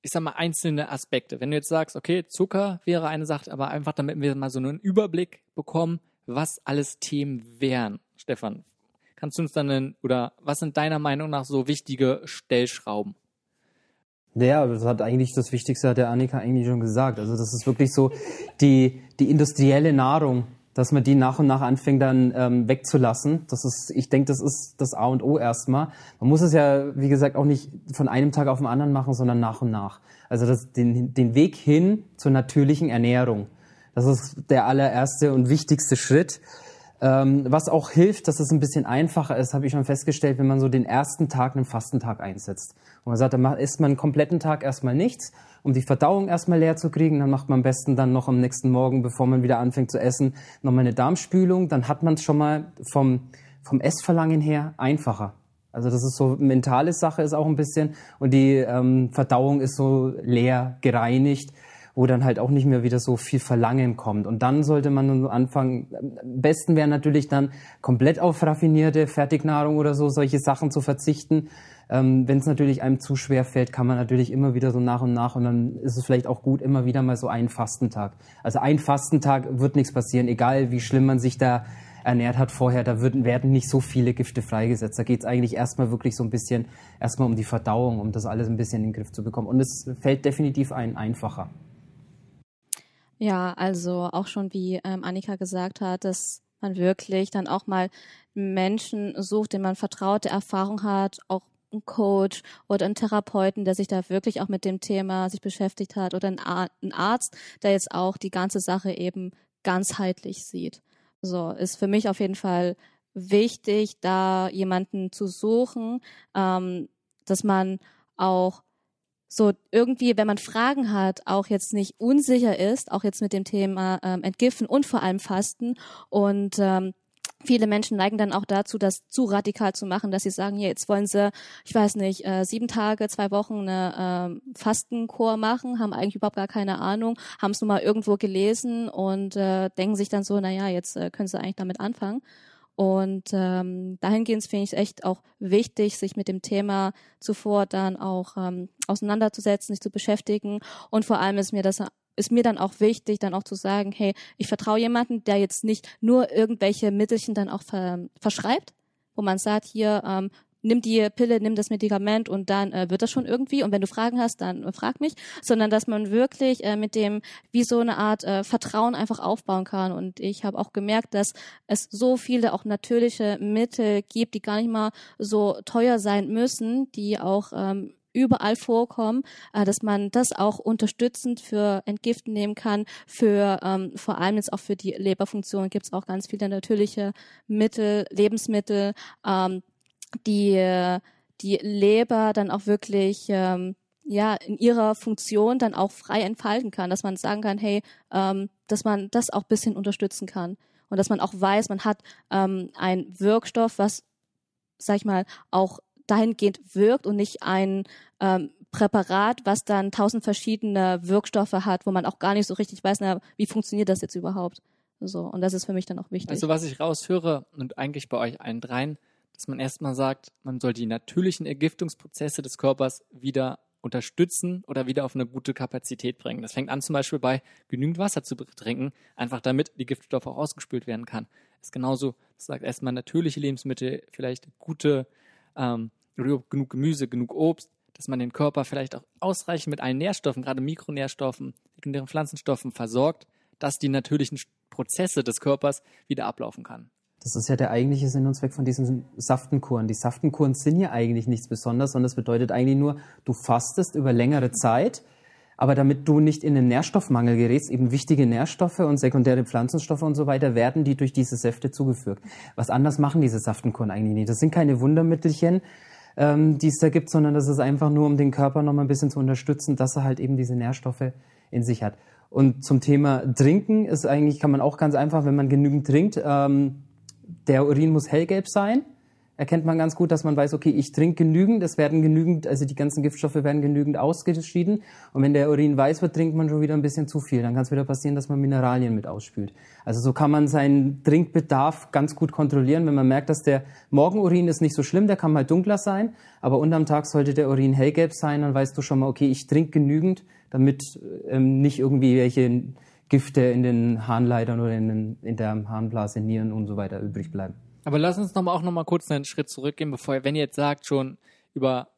ich sag mal, einzelne Aspekte? Wenn du jetzt sagst, okay, Zucker wäre eine Sache, aber einfach damit wir mal so einen Überblick bekommen, was alles Themen wären. Stefan, Kannst du uns dann, in, oder was sind deiner Meinung nach so wichtige Stellschrauben? Ja, das hat eigentlich das Wichtigste hat der Annika eigentlich schon gesagt. Also das ist wirklich so die, die industrielle Nahrung, dass man die nach und nach anfängt dann ähm, wegzulassen. Das ist, ich denke, das ist das A und O erstmal. Man muss es ja, wie gesagt, auch nicht von einem Tag auf den anderen machen, sondern nach und nach. Also das, den, den Weg hin zur natürlichen Ernährung. Das ist der allererste und wichtigste Schritt. Ähm, was auch hilft, dass es ein bisschen einfacher ist, habe ich schon festgestellt, wenn man so den ersten Tag einen Fastentag einsetzt. Und man sagt, dann isst man einen kompletten Tag erstmal nichts, um die Verdauung erstmal leer zu kriegen. Dann macht man am besten dann noch am nächsten Morgen, bevor man wieder anfängt zu essen, nochmal eine Darmspülung. Dann hat man es schon mal vom, vom Essverlangen her einfacher. Also das ist so mentale Sache ist auch ein bisschen und die ähm, Verdauung ist so leer gereinigt wo dann halt auch nicht mehr wieder so viel Verlangen kommt. Und dann sollte man anfangen, am besten wäre natürlich dann komplett auf raffinierte Fertignahrung oder so, solche Sachen zu verzichten. Ähm, Wenn es natürlich einem zu schwer fällt, kann man natürlich immer wieder so nach und nach und dann ist es vielleicht auch gut, immer wieder mal so einen Fastentag. Also ein Fastentag wird nichts passieren, egal wie schlimm man sich da ernährt hat vorher, da würden, werden nicht so viele Gifte freigesetzt. Da geht es eigentlich erstmal wirklich so ein bisschen erstmal um die Verdauung, um das alles ein bisschen in den Griff zu bekommen. Und es fällt definitiv ein einfacher. Ja, also auch schon wie ähm, Annika gesagt hat, dass man wirklich dann auch mal Menschen sucht, den man vertraute Erfahrung hat, auch einen Coach oder einen Therapeuten, der sich da wirklich auch mit dem Thema sich beschäftigt hat oder einen Arzt, der jetzt auch die ganze Sache eben ganzheitlich sieht. So ist für mich auf jeden Fall wichtig, da jemanden zu suchen, ähm, dass man auch so irgendwie, wenn man Fragen hat, auch jetzt nicht unsicher ist, auch jetzt mit dem Thema ähm, Entgiften und vor allem Fasten und ähm, Viele Menschen neigen dann auch dazu, das zu radikal zu machen, dass sie sagen, ja, jetzt wollen sie, ich weiß nicht, äh, sieben Tage, zwei Wochen eine äh, Fastenkur machen, haben eigentlich überhaupt gar keine Ahnung, haben es nur mal irgendwo gelesen und äh, denken sich dann so, na ja, jetzt äh, können sie eigentlich damit anfangen. Und ähm, dahingehend finde ich es echt auch wichtig, sich mit dem Thema zuvor dann auch ähm, auseinanderzusetzen, sich zu beschäftigen. Und vor allem ist mir das ist mir dann auch wichtig, dann auch zu sagen, hey, ich vertraue jemanden, der jetzt nicht nur irgendwelche Mittelchen dann auch ver verschreibt, wo man sagt, hier, ähm, nimm die Pille, nimm das Medikament und dann äh, wird das schon irgendwie. Und wenn du Fragen hast, dann äh, frag mich, sondern dass man wirklich äh, mit dem wie so eine Art äh, Vertrauen einfach aufbauen kann. Und ich habe auch gemerkt, dass es so viele auch natürliche Mittel gibt, die gar nicht mal so teuer sein müssen, die auch ähm, überall vorkommen, äh, dass man das auch unterstützend für Entgiften nehmen kann. Für ähm, vor allem jetzt auch für die Leberfunktion gibt es auch ganz viele natürliche Mittel, Lebensmittel, ähm, die die Leber dann auch wirklich ähm, ja in ihrer Funktion dann auch frei entfalten kann, dass man sagen kann, hey, ähm, dass man das auch bisschen unterstützen kann und dass man auch weiß, man hat ähm, einen Wirkstoff, was sag ich mal auch dahingehend wirkt und nicht ein ähm, Präparat, was dann tausend verschiedene Wirkstoffe hat, wo man auch gar nicht so richtig weiß, na, wie funktioniert das jetzt überhaupt? So, und das ist für mich dann auch wichtig. Also was ich raushöre und eigentlich bei euch allen dreien, dass man erstmal sagt, man soll die natürlichen Ergiftungsprozesse des Körpers wieder unterstützen oder wieder auf eine gute Kapazität bringen. Das fängt an zum Beispiel bei genügend Wasser zu trinken, einfach damit die Giftstoffe auch ausgespült werden kann. Das ist genauso, das sagt erstmal natürliche Lebensmittel, vielleicht gute, ähm, genug Gemüse, genug Obst, dass man den Körper vielleicht auch ausreichend mit allen Nährstoffen, gerade Mikronährstoffen, sekundären Pflanzenstoffen versorgt, dass die natürlichen Prozesse des Körpers wieder ablaufen kann. Das ist ja der eigentliche Sinn und Zweck von diesen Saftenkuren. Die Saftenkuren sind ja eigentlich nichts Besonderes, sondern es bedeutet eigentlich nur, du fastest über längere Zeit, aber damit du nicht in den Nährstoffmangel gerätst, eben wichtige Nährstoffe und sekundäre Pflanzenstoffe und so weiter, werden die durch diese Säfte zugeführt. Was anders machen diese Saftenkuren eigentlich nicht. Das sind keine Wundermittelchen, ähm, die es da gibt, sondern das ist einfach nur, um den Körper noch mal ein bisschen zu unterstützen, dass er halt eben diese Nährstoffe in sich hat. Und zum Thema Trinken ist eigentlich, kann man auch ganz einfach, wenn man genügend trinkt, ähm, der Urin muss hellgelb sein. Erkennt man ganz gut, dass man weiß, okay, ich trinke genügend, es werden genügend, also die ganzen Giftstoffe werden genügend ausgeschieden. Und wenn der Urin weiß wird, trinkt man schon wieder ein bisschen zu viel. Dann kann es wieder passieren, dass man Mineralien mit ausspült. Also so kann man seinen Trinkbedarf ganz gut kontrollieren. Wenn man merkt, dass der Morgenurin ist nicht so schlimm, der kann mal dunkler sein, aber unterm Tag sollte der Urin hellgelb sein, dann weißt du schon mal, okay, ich trinke genügend, damit ähm, nicht irgendwie welche Gifte in den Harnleitern oder in, den, in der Harnblase, Nieren und so weiter übrig bleiben. Aber lass uns noch mal auch noch mal kurz einen Schritt zurückgehen, bevor, wenn ihr jetzt sagt, schon über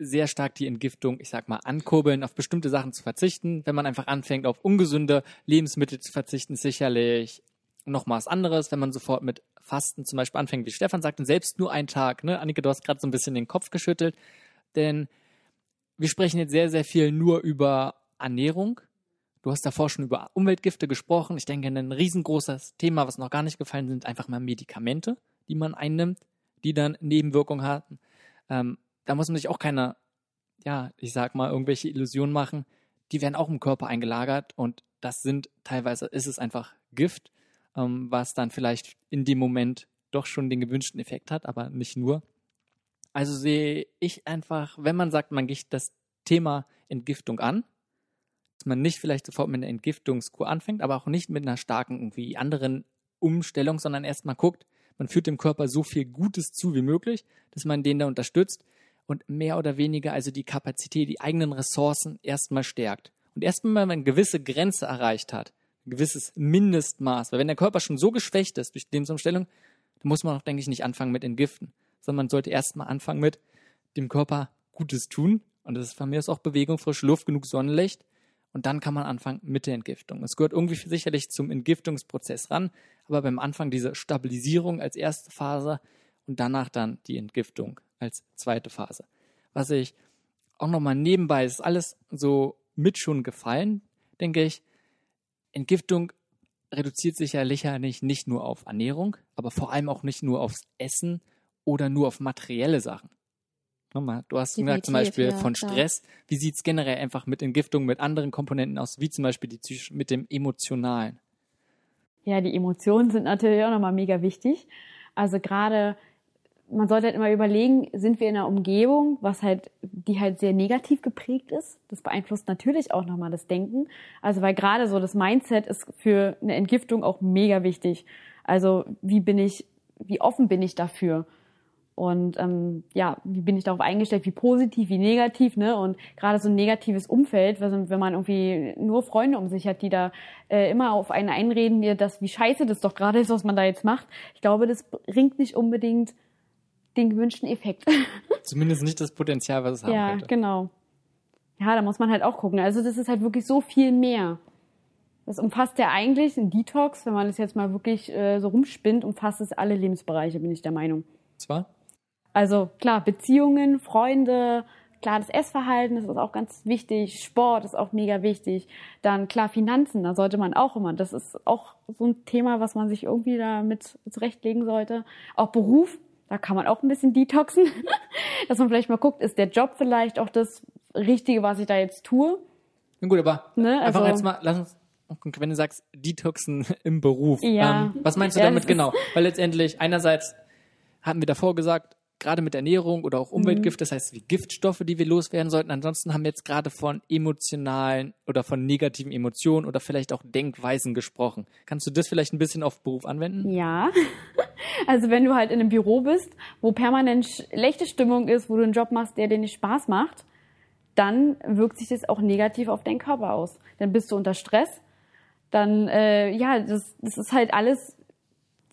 sehr stark die Entgiftung, ich sag mal, ankurbeln, auf bestimmte Sachen zu verzichten. Wenn man einfach anfängt, auf ungesunde Lebensmittel zu verzichten, sicherlich noch mal was anderes. Wenn man sofort mit Fasten zum Beispiel anfängt, wie Stefan sagte, selbst nur einen Tag. Ne? Annika, du hast gerade so ein bisschen den Kopf geschüttelt, denn wir sprechen jetzt sehr, sehr viel nur über Ernährung. Du hast davor schon über Umweltgifte gesprochen. Ich denke, ein riesengroßes Thema, was noch gar nicht gefallen sind, einfach mal Medikamente, die man einnimmt, die dann Nebenwirkungen haben. Ähm, da muss man sich auch keine, ja, ich sag mal, irgendwelche Illusionen machen. Die werden auch im Körper eingelagert und das sind teilweise, ist es einfach Gift, ähm, was dann vielleicht in dem Moment doch schon den gewünschten Effekt hat, aber nicht nur. Also sehe ich einfach, wenn man sagt, man geht das Thema Entgiftung an, dass man nicht vielleicht sofort mit einer Entgiftungskur anfängt, aber auch nicht mit einer starken irgendwie anderen Umstellung, sondern erstmal guckt, man führt dem Körper so viel Gutes zu wie möglich, dass man den da unterstützt und mehr oder weniger also die Kapazität, die eigenen Ressourcen erstmal stärkt. Und erstmal, wenn man eine gewisse Grenze erreicht hat, ein gewisses Mindestmaß, weil wenn der Körper schon so geschwächt ist durch die Lebensumstellung, dann muss man auch, denke ich, nicht anfangen mit Entgiften, sondern man sollte erstmal anfangen mit dem Körper Gutes tun. Und das ist von mir aus auch Bewegung, frische Luft, genug Sonnenlicht und dann kann man anfangen mit der Entgiftung. Es gehört irgendwie sicherlich zum Entgiftungsprozess ran, aber beim Anfang diese Stabilisierung als erste Phase und danach dann die Entgiftung als zweite Phase. Was ich auch nochmal nebenbei, ist alles so mit schon gefallen, denke ich. Entgiftung reduziert sich ja sicherlich nicht nur auf Ernährung, aber vor allem auch nicht nur aufs Essen oder nur auf materielle Sachen. Nochmal, du hast gemerkt zum Beispiel ja, von Stress. Klar. Wie sieht es generell einfach mit Entgiftung, mit anderen Komponenten aus, wie zum Beispiel die mit dem Emotionalen? Ja, die Emotionen sind natürlich auch nochmal mega wichtig. Also gerade, man sollte halt immer überlegen, sind wir in einer Umgebung, was halt, die halt sehr negativ geprägt ist. Das beeinflusst natürlich auch nochmal das Denken. Also weil gerade so das Mindset ist für eine Entgiftung auch mega wichtig. Also wie bin ich wie offen bin ich dafür? Und ähm, ja, wie bin ich darauf eingestellt, wie positiv, wie negativ, ne? Und gerade so ein negatives Umfeld, wenn man irgendwie nur Freunde um sich hat, die da äh, immer auf einen einreden, mir das, wie scheiße das doch gerade ist, was man da jetzt macht. Ich glaube, das bringt nicht unbedingt den gewünschten Effekt. <laughs> Zumindest nicht das Potenzial, was es haben ja, könnte. Ja, genau. Ja, da muss man halt auch gucken. Also das ist halt wirklich so viel mehr. Das umfasst ja eigentlich ein Detox, wenn man das jetzt mal wirklich äh, so rumspinnt, umfasst es alle Lebensbereiche, bin ich der Meinung. Zwar? Also klar, Beziehungen, Freunde, klar, das Essverhalten, das ist auch ganz wichtig, Sport ist auch mega wichtig. Dann klar, Finanzen, da sollte man auch immer, das ist auch so ein Thema, was man sich irgendwie da mit zurechtlegen sollte. Auch Beruf, da kann man auch ein bisschen detoxen, <laughs> dass man vielleicht mal guckt, ist der Job vielleicht auch das Richtige, was ich da jetzt tue? Na gut, aber Ne, einfach also- jetzt mal, lass uns, wenn du sagst, Detoxen <laughs> im Beruf, Ja. ähm, was meinst du Ja, damit genau? Weil letztendlich, einerseits hatten wir davor gesagt, gerade mit Ernährung oder auch Umweltgift, das heißt wie Giftstoffe, die wir loswerden sollten. Ansonsten haben wir jetzt gerade von emotionalen oder von negativen Emotionen oder vielleicht auch Denkweisen gesprochen. Kannst du das vielleicht ein bisschen auf Beruf anwenden? Ja. <laughs> Also wenn du halt in einem Büro bist, wo permanent schlechte Stimmung ist, wo du einen Job machst, der dir nicht Spaß macht, dann wirkt sich das auch negativ auf deinen Körper aus. Dann bist du unter Stress. Dann, äh, ja, das, das ist halt alles,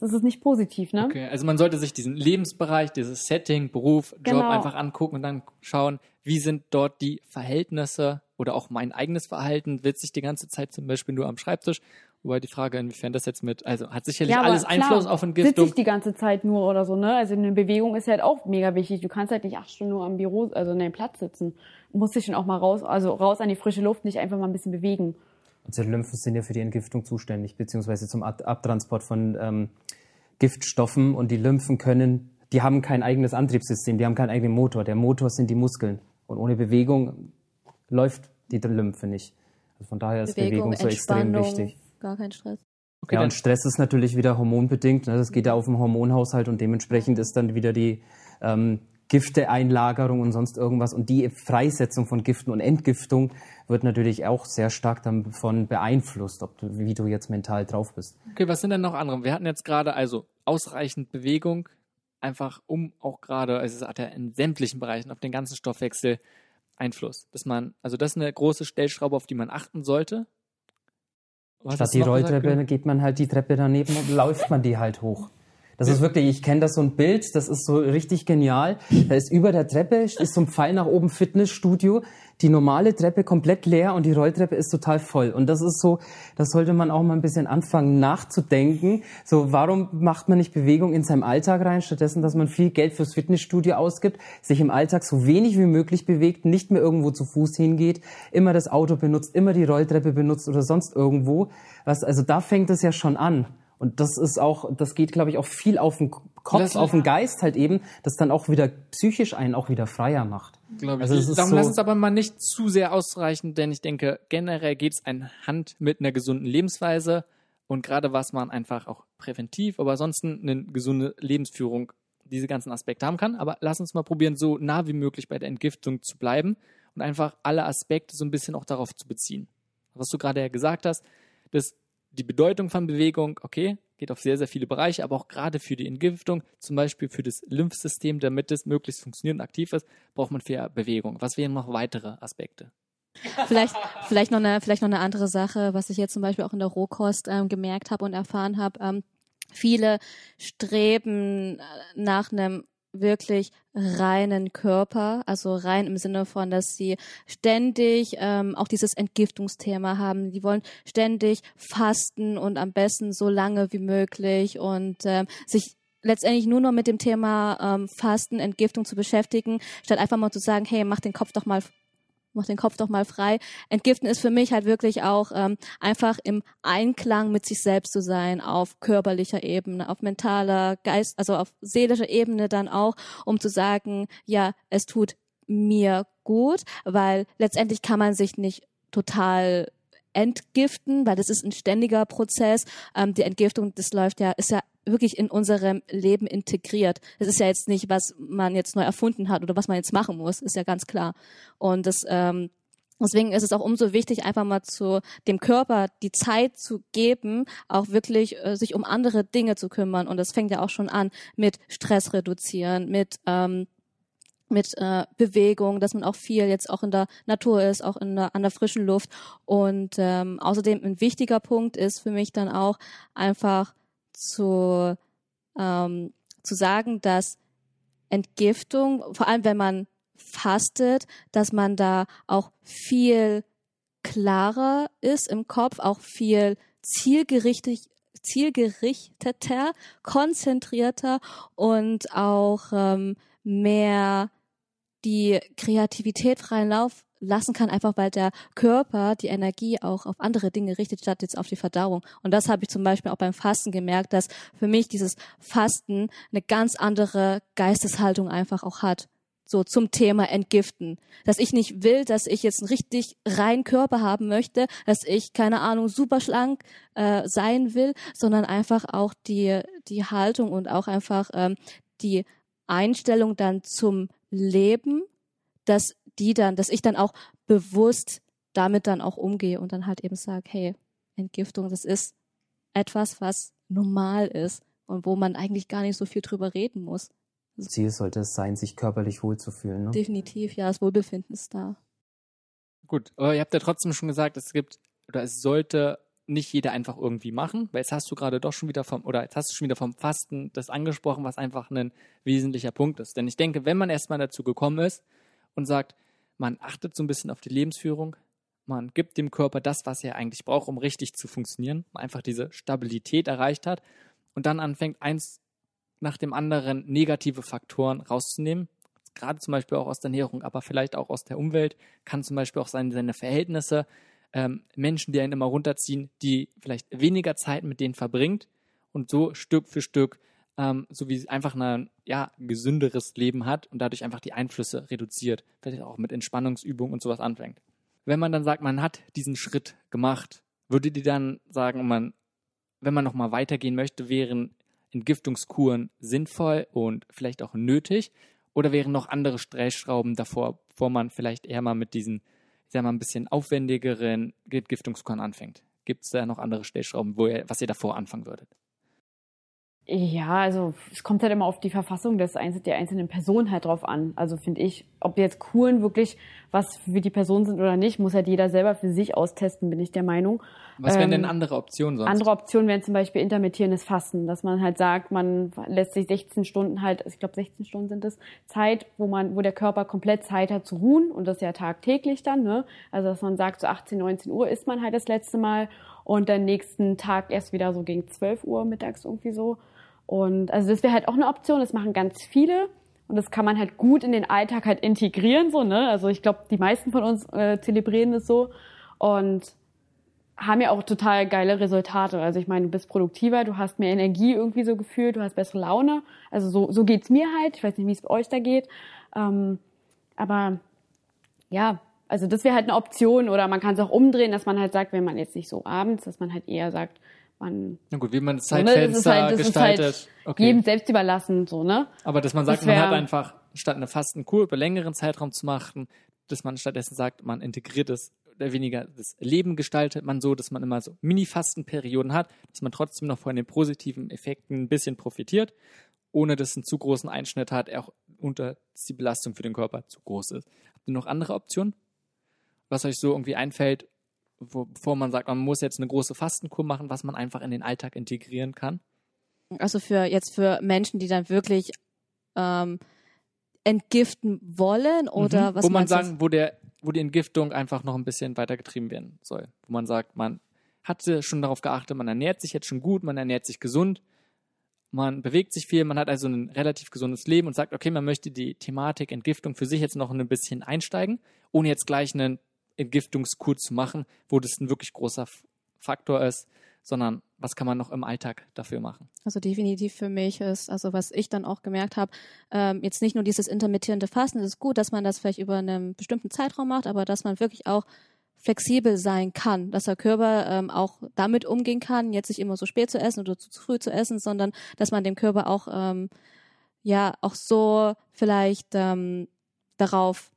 das ist nicht positiv, ne? Okay, also man sollte sich diesen Lebensbereich, dieses Setting, Beruf, Job Genau. einfach angucken und dann schauen, wie sind dort die Verhältnisse oder auch mein eigenes Verhalten, sitze ich die ganze Zeit zum Beispiel nur am Schreibtisch, wobei die Frage, inwiefern das jetzt mit, also hat sicherlich aber alles Einfluss klar, auf Sitze Entgiftung. ich die ganze Zeit nur oder so, ne? Also eine Bewegung ist halt auch mega wichtig. Du kannst halt nicht acht Stunden nur am Büro, also in deinem Platz sitzen. Du musst dich schon auch mal raus, also raus an die frische Luft, nicht einfach mal ein bisschen bewegen. Unsere Lymphen sind ja für die Entgiftung zuständig, beziehungsweise zum Ab Abtransport von ähm, Giftstoffen. Und die Lymphen können, die haben kein eigenes Antriebssystem, die haben keinen eigenen Motor. Der Motor sind die Muskeln. Und ohne Bewegung läuft die Lymphe nicht. Also von daher ist Bewegung, Bewegung, so extrem wichtig. gar kein Stress. Okay, ja, dann, und Stress ist natürlich wieder hormonbedingt. Ne? Das geht ja auf den Hormonhaushalt und dementsprechend ist dann wieder die ähm, Gifteeinlagerung und sonst irgendwas. Und die Freisetzung von Giften und Entgiftung wird natürlich auch sehr stark davon beeinflusst, ob du, wie du jetzt mental drauf bist. okay, was sind denn noch andere? Wir hatten jetzt gerade also ausreichend Bewegung, einfach um auch gerade, also es hat ja in sämtlichen Bereichen auf den ganzen Stoffwechsel Einfluss. Dass man, also das ist eine große Stellschraube, auf die man achten sollte. Was Statt die Rolltreppe geht man halt die Treppe daneben und <laughs> läuft man die halt hoch. Das ist wirklich, ich kenne das so ein Bild, das ist so richtig genial. Da ist über der Treppe, ist so ein Pfeil nach oben Fitnessstudio, die normale Treppe komplett leer und die Rolltreppe ist total voll. Und das ist so, das sollte man auch mal ein bisschen anfangen nachzudenken. So, warum macht man nicht Bewegung in seinem Alltag rein, stattdessen, dass man viel Geld fürs Fitnessstudio ausgibt, sich im Alltag so wenig wie möglich bewegt, nicht mehr irgendwo zu Fuß hingeht, immer das Auto benutzt, immer die Rolltreppe benutzt oder sonst irgendwo. Was, also da fängt es ja schon an. Und das ist auch, das geht, glaube ich, auch viel auf den Kopf, Lass- auf den Geist halt eben, das dann auch wieder psychisch einen auch wieder freier macht. Glaube ich. Also es ist Darum so- lass uns aber mal nicht zu sehr ausreichen, denn ich denke, generell geht es Hand mit einer gesunden Lebensweise und gerade was man einfach auch präventiv, aber ansonsten eine gesunde Lebensführung diese ganzen Aspekte haben kann. Aber lass uns mal probieren, so nah wie möglich bei der Entgiftung zu bleiben und einfach alle Aspekte so ein bisschen auch darauf zu beziehen. Was du gerade ja gesagt hast, dass die Bedeutung von Bewegung, okay, geht auf sehr, sehr viele Bereiche, aber auch gerade für die Entgiftung, zum Beispiel für das Lymphsystem, damit es möglichst funktioniert und aktiv ist, braucht man viel Bewegung. Was wären noch weitere Aspekte? Vielleicht, vielleicht, noch eine, vielleicht noch eine andere Sache, was ich jetzt zum Beispiel auch in der Rohkost ähm, gemerkt habe und erfahren habe. Ähm, viele streben äh, nach einem wirklich reinen Körper, also rein im Sinne von, dass sie ständig ähm, auch dieses Entgiftungsthema haben. Die wollen ständig fasten und am besten so lange wie möglich und ähm, sich letztendlich nur noch mit dem Thema ähm, Fasten, Entgiftung zu beschäftigen, statt einfach mal zu sagen, hey, mach den Kopf doch mal mach den Kopf doch mal frei. Entgiften ist für mich halt wirklich auch ähm, einfach im Einklang mit sich selbst zu sein, auf körperlicher Ebene, auf mentaler, Geist, also auf seelischer Ebene dann auch, um zu sagen, ja, es tut mir gut, weil letztendlich kann man sich nicht total entgiften, weil das ist ein ständiger Prozess. Ähm, die Entgiftung, das läuft ja, ist ja wirklich in unserem Leben integriert. Das ist ja jetzt nicht, was man jetzt neu erfunden hat oder was man jetzt machen muss, ist ja ganz klar. Und das ähm, Deswegen ist es auch umso wichtig, einfach mal zu dem Körper die Zeit zu geben, auch wirklich äh, sich um andere Dinge zu kümmern. Und das fängt ja auch schon an mit Stress reduzieren, mit ähm, mit äh, Bewegung, dass man auch viel jetzt auch in der Natur ist, auch in der, an der frischen Luft. Und ähm, außerdem ein wichtiger Punkt ist für mich dann auch einfach zu, ähm, zu sagen, dass Entgiftung, vor allem wenn man fastet, dass man da auch viel klarer ist im Kopf, auch viel zielgerichtet, zielgerichteter, konzentrierter und auch ähm, mehr die Kreativität freien Lauf lassen kann, einfach weil der Körper die Energie auch auf andere Dinge richtet, statt jetzt auf die Verdauung. Und das habe ich zum Beispiel auch beim Fasten gemerkt, dass für mich dieses Fasten eine ganz andere Geisteshaltung einfach auch hat. So zum Thema Entgiften. Dass ich nicht will, dass ich jetzt einen richtig reinen Körper haben möchte, dass ich, keine Ahnung, super schlank äh, sein will, sondern einfach auch die, die Haltung und auch einfach ähm, die Einstellung dann zum Leben, dass die dann, dass ich dann auch bewusst damit dann auch umgehe und dann halt eben sage, hey, Entgiftung, das ist etwas, was normal ist und wo man eigentlich gar nicht so viel drüber reden muss. Ziel sollte es sein, sich körperlich wohlzufühlen. Ne? Definitiv, ja, das Wohlbefinden ist da. Gut, aber ihr habt ja trotzdem schon gesagt, es gibt oder es sollte nicht jeder einfach irgendwie machen, weil jetzt hast du gerade doch schon wieder vom, oder jetzt hast du schon wieder vom Fasten das angesprochen, was einfach ein wesentlicher Punkt ist. Denn ich denke, wenn man erstmal dazu gekommen ist und sagt, man achtet so ein bisschen auf die Lebensführung, man gibt dem Körper das, was er eigentlich braucht, um richtig zu funktionieren, man einfach diese Stabilität erreicht hat und dann anfängt, eins nach dem anderen negative Faktoren rauszunehmen, gerade zum Beispiel auch aus der Ernährung, aber vielleicht auch aus der Umwelt, kann zum Beispiel auch sein, seine Verhältnisse, ähm, Menschen, die einen immer runterziehen, die vielleicht weniger Zeit mit denen verbringt und so Stück für Stück ähm, so wie einfach ein ja, gesünderes Leben hat und dadurch einfach die Einflüsse reduziert, vielleicht auch mit Entspannungsübungen und sowas anfängt. Wenn man dann sagt, man hat diesen Schritt gemacht, würdet ihr dann sagen, man, wenn man nochmal weitergehen möchte, wären Entgiftungskuren sinnvoll und vielleicht auch nötig? Oder wären noch andere Stellschrauben davor, bevor man vielleicht eher mal mit diesen sag mal, ein bisschen aufwendigeren Entgiftungskorn anfängt? Gibt es da noch andere Stellschrauben, wo ihr, was ihr davor anfangen würdet? Ja, also es kommt halt immer auf die Verfassung des Einzel der einzelnen Person halt drauf an. Also finde ich, ob jetzt Kuren wirklich was für die Person sind oder nicht, muss halt jeder selber für sich austesten, bin ich der Meinung. Was wären ähm, denn andere Optionen sonst? Andere Optionen wären zum Beispiel intermittierendes Fasten, dass man halt sagt, man lässt sich 16 Stunden halt, ich glaube 16 Stunden sind es, Zeit, wo man, wo der Körper komplett Zeit hat zu ruhen und das ja tagtäglich dann, ne? Also dass man sagt, so 18, 19 Uhr isst man halt das letzte Mal und dann nächsten Tag erst wieder so gegen 12 Uhr mittags irgendwie so. Und also das wäre halt auch eine Option, das machen ganz viele. Und das kann man halt gut in den Alltag halt integrieren, so, ne? Also ich glaube, die meisten von uns äh, zelebrieren das so und haben ja auch total geile Resultate. Also ich meine, du bist produktiver, du hast mehr Energie irgendwie so gefühlt, du hast bessere Laune. Also so, so geht's mir halt. Ich weiß nicht, wie es bei euch da geht. Ähm, aber ja, also das wäre halt eine Option oder man kann es auch umdrehen, dass man halt sagt, wenn man jetzt nicht so abends, dass man halt eher sagt, man. Na gut, wie man das Zeitfenster so, ne? halt, das gestaltet. Halt okay. Jedem selbst überlassen, so, ne? Aber dass man sagt, das man hat einfach, statt eine Fastenkur über längeren Zeitraum zu machen, dass man stattdessen sagt, man integriert es oder weniger das Leben gestaltet man so, dass man immer so Mini-Fastenperioden hat, dass man trotzdem noch von den positiven Effekten ein bisschen profitiert, ohne dass es einen zu großen Einschnitt hat, auch unter die Belastung für den Körper zu groß ist. Habt ihr noch andere Optionen? Was euch so irgendwie einfällt, wo, bevor man sagt, man muss jetzt eine große Fastenkur machen, was man einfach in den Alltag integrieren kann? Also für jetzt für Menschen, die dann wirklich ähm, entgiften wollen oder mhm. was Wo man sagen, wo der, wo die Entgiftung einfach noch ein bisschen weitergetrieben werden soll. Wo man sagt, man hatte schon darauf geachtet, man ernährt sich jetzt schon gut, man ernährt sich gesund, man bewegt sich viel, man hat also ein relativ gesundes Leben und sagt, okay, man möchte die Thematik Entgiftung für sich jetzt noch ein bisschen einsteigen, ohne jetzt gleich einen Entgiftungskur zu machen, wo das ein wirklich großer Faktor ist, sondern was kann man noch im Alltag dafür machen? Also definitiv für mich ist, also was ich dann auch gemerkt habe, ähm, jetzt nicht nur dieses intermittierende Fasten, es ist gut, dass man das vielleicht über einen bestimmten Zeitraum macht, aber dass man wirklich auch flexibel sein kann, dass der Körper ähm, auch damit umgehen kann, jetzt nicht immer so spät zu essen oder zu, früh zu essen, sondern dass man dem Körper auch ähm, ja auch so vielleicht ähm, darauf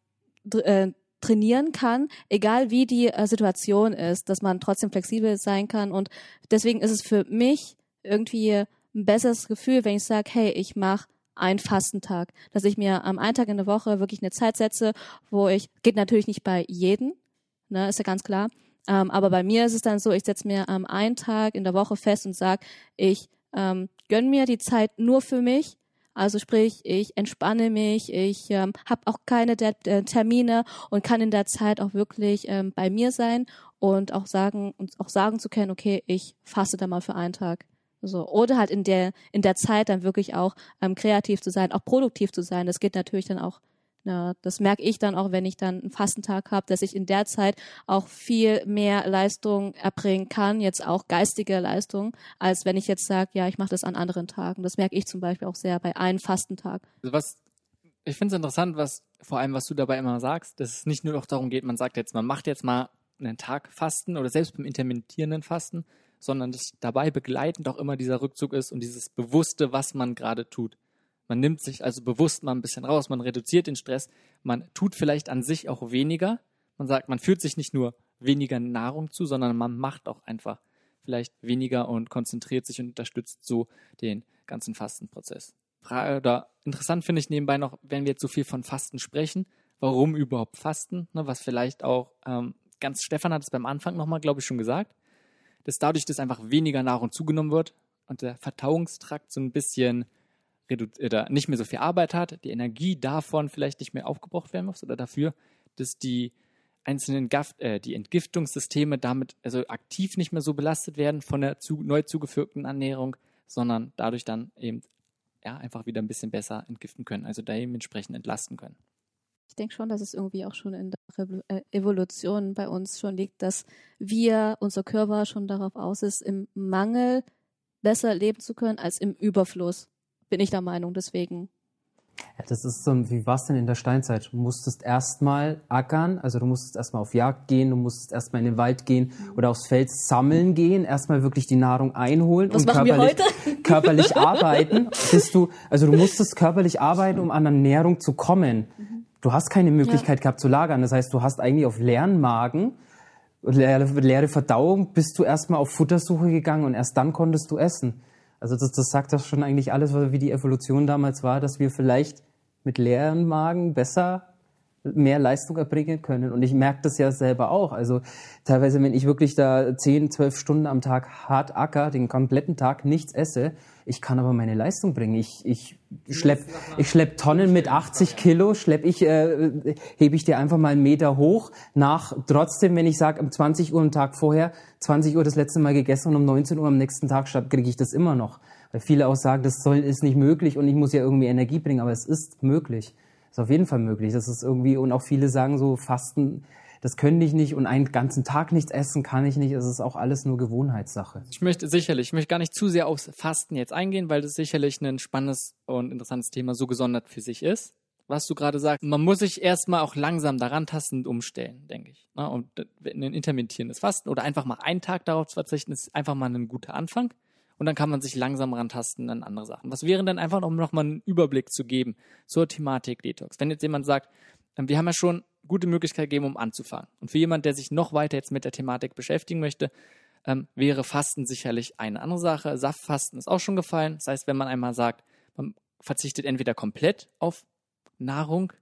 äh, trainieren kann, egal wie die äh, Situation ist, dass man trotzdem flexibel sein kann. Und deswegen ist es für mich irgendwie ein besseres Gefühl, wenn ich sage, hey, ich mache einen Fastentag, dass ich mir am einen Tag in der Woche wirklich eine Zeit setze, wo ich, geht natürlich nicht bei jedem, ne, ist ja ganz klar, ähm, aber bei mir ist es dann so, ich setze mir am einen Tag in der Woche fest und sage, ich ähm, gönn mir die Zeit nur für mich also sprich, ich entspanne mich, ich ähm, habe auch keine De äh, Termine und kann in der Zeit auch wirklich ähm, bei mir sein und auch sagen und auch sagen zu können, okay, ich faste da mal für einen Tag. So oder halt in der in der Zeit dann wirklich auch ähm, kreativ zu sein, auch produktiv zu sein. Das geht natürlich dann auch ja, das merke ich dann auch, wenn ich dann einen Fastentag habe, dass ich in der Zeit auch viel mehr Leistung erbringen kann, jetzt auch geistige Leistung, als wenn ich jetzt sage, ja, ich mache das an anderen Tagen. Das merke ich zum Beispiel auch sehr bei einem Fastentag. Also was, ich finde es interessant, was vor allem, was du dabei immer sagst, dass es nicht nur noch darum geht, man sagt jetzt, man macht jetzt mal einen Tag Fasten oder selbst beim intermittierenden Fasten, sondern dass dabei begleitend auch immer dieser Rückzug ist und dieses Bewusste, was man gerade tut. Man nimmt sich also bewusst mal ein bisschen raus, man reduziert den Stress, man tut vielleicht an sich auch weniger. Man sagt, man führt sich nicht nur weniger Nahrung zu, sondern man macht auch einfach vielleicht weniger und konzentriert sich und unterstützt so den ganzen Fastenprozess. Frage, oder interessant finde ich nebenbei noch, wenn wir jetzt so viel von Fasten sprechen, warum überhaupt Fasten? Ne, was vielleicht auch ähm, ganz Stefan hat es beim Anfang nochmal, glaube ich, schon gesagt, dass dadurch, dass einfach weniger Nahrung zugenommen wird und der Verdauungstrakt so ein bisschen oder nicht mehr so viel Arbeit hat, die Energie davon vielleicht nicht mehr aufgebraucht werden muss oder dafür, dass die einzelnen Gaft, äh, die Entgiftungssysteme damit also aktiv nicht mehr so belastet werden von der zu, neu zugefügten Ernährung, sondern dadurch dann eben ja, einfach wieder ein bisschen besser entgiften können, also dementsprechend entlasten können. Ich denke schon, dass es irgendwie auch schon in der äh, Evolution bei uns schon liegt, dass wir, unser Körper schon darauf aus ist, im Mangel besser leben zu können als im Überfluss bin ich der Meinung, deswegen. Ja, das ist so, wie war es denn in der Steinzeit? Du musstest erstmal ackern, also du musstest erstmal auf Jagd gehen, du musstest erstmal in den Wald gehen oder aufs Feld sammeln gehen, erstmal wirklich die Nahrung einholen Was und körperlich, <laughs> körperlich arbeiten. Bist du, also du musstest körperlich arbeiten, um an Ernährung zu kommen. Du hast keine Möglichkeit ja. gehabt zu lagern. Das heißt, du hast eigentlich auf leeren Magen, leere, leere Verdauung, bist du erstmal auf Futtersuche gegangen und erst dann konntest du essen. Also das, das sagt doch schon eigentlich alles, wie die Evolution damals war, dass wir vielleicht mit leeren Magen besser mehr Leistung erbringen können. Und ich merke das ja selber auch. Also teilweise, wenn ich wirklich da zehn, zwölf Stunden am Tag hart acker, den kompletten Tag nichts esse, ich kann aber meine Leistung bringen. Ich, ich schlepp, ich schlepp Tonnen mit 80 Kilo, schlepp ich, äh, hebe ich dir einfach mal einen Meter hoch. Nach trotzdem, wenn ich sage, um 20 Uhr am Tag vorher, 20 Uhr das letzte Mal gegessen und um 19 Uhr am nächsten Tag kriege ich das immer noch. Weil viele auch sagen, das soll, ist nicht möglich und ich muss ja irgendwie Energie bringen, aber es ist möglich. Ist auf jeden Fall möglich. Das ist irgendwie, und auch viele sagen so, Fasten das könnte ich nicht und einen ganzen Tag nichts essen kann ich nicht. Es ist auch alles nur Gewohnheitssache. Ich möchte sicherlich, ich möchte gar nicht zu sehr aufs Fasten jetzt eingehen, weil das sicherlich ein spannendes und interessantes Thema so gesondert für sich ist. Was du gerade sagst, man muss sich erstmal auch langsam daran tastend umstellen, denke ich. Ne? Und ein intermittierendes Fasten oder einfach mal einen Tag darauf zu verzichten, ist einfach mal ein guter Anfang. Und dann kann man sich langsam rantasten an andere Sachen. Was wäre denn einfach, um nochmal einen Überblick zu geben zur Thematik Detox? Wenn jetzt jemand sagt, ähm, wir haben ja schon gute Möglichkeit gegeben, um anzufangen. Und für jemand, der sich noch weiter jetzt mit der Thematik beschäftigen möchte, ähm, wäre Fasten sicherlich eine andere Sache. Saftfasten ist auch schon gefallen. Das heißt, wenn man einmal sagt, man verzichtet entweder komplett auf Nahrung,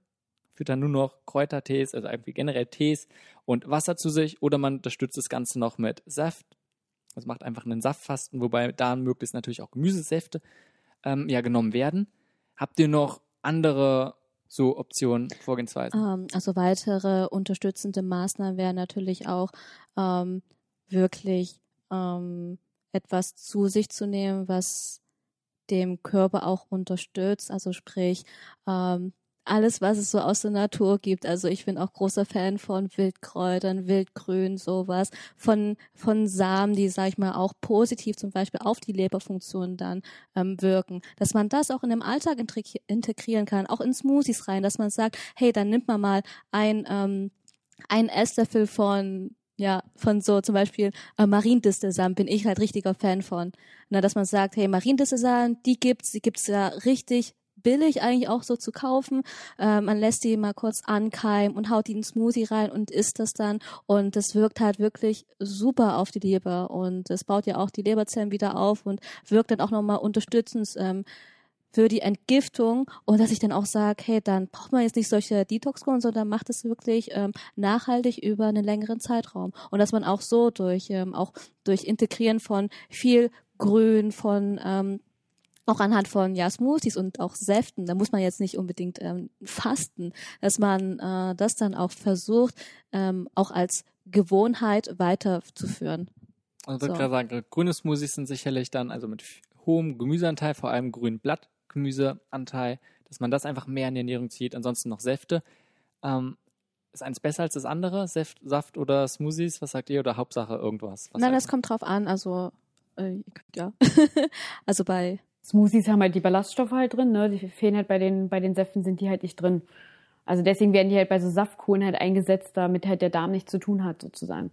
führt dann nur noch Kräutertees, also irgendwie generell Tees und Wasser zu sich, oder man unterstützt das Ganze noch mit Saft. Das macht einfach einen Saftfasten, wobei da möglichst natürlich auch Gemüsesäfte ähm, ja genommen werden. Habt ihr noch andere so Optionen, Vorgehensweisen? Ähm, also weitere unterstützende Maßnahmen wären natürlich auch ähm, wirklich ähm, etwas zu sich zu nehmen, was dem Körper auch unterstützt. Also sprich ähm, alles, was es so aus der Natur gibt. Also ich bin auch großer Fan von Wildkräutern, Wildgrün, sowas, von, von Samen, die, sag ich mal, auch positiv zum Beispiel auf die Leberfunktion dann ähm, wirken. Dass man das auch in dem Alltag integrieren kann, auch in Smoothies rein, dass man sagt, hey, dann nimmt man mal ein, ähm, ein Esslöffel von ja, von so zum Beispiel äh, Mariendistelsamen bin ich halt richtiger Fan von. Na, dass man sagt, hey, Mariendistelsamen, die gibt's, die gibt's ja richtig billig eigentlich auch so zu kaufen. Äh, man lässt die mal kurz ankeimen und haut die in Smoothie rein und isst das dann. Und das wirkt halt wirklich super auf die Leber. Und es baut ja auch die Leberzellen wieder auf und wirkt dann auch nochmal unterstützend ähm, für die Entgiftung und dass ich dann auch sage, hey, dann braucht man jetzt nicht solche Detox-Kuren, sondern macht es wirklich ähm, nachhaltig über einen längeren Zeitraum und dass man auch so durch ähm, auch durch Integrieren von viel Grün, von ähm, auch anhand von ja Smoothies und auch Säften, da muss man jetzt nicht unbedingt ähm, fasten, dass man äh, das dann auch versucht, ähm, auch als Gewohnheit weiterzuführen. Also ich würde so. gerade sagen, grüne Smoothies sind sicherlich dann, also mit hohem Gemüseanteil, vor allem grünen Blattgemüseanteil, dass man das einfach mehr in die Ernährung zieht. Ansonsten noch Säfte. Ähm, ist eins besser als das andere? Saft, Saft oder Smoothies? Was sagt ihr? Oder Hauptsache irgendwas? Was Nein, das kommt drauf an. Also, äh, ja. <laughs> also bei Smoothies haben halt die Ballaststoffe halt drin, ne? Die fehlen halt bei den, bei den Säften sind die halt nicht drin. Also deswegen werden die halt bei so Saftkuren halt eingesetzt, damit halt der Darm nichts zu tun hat, sozusagen.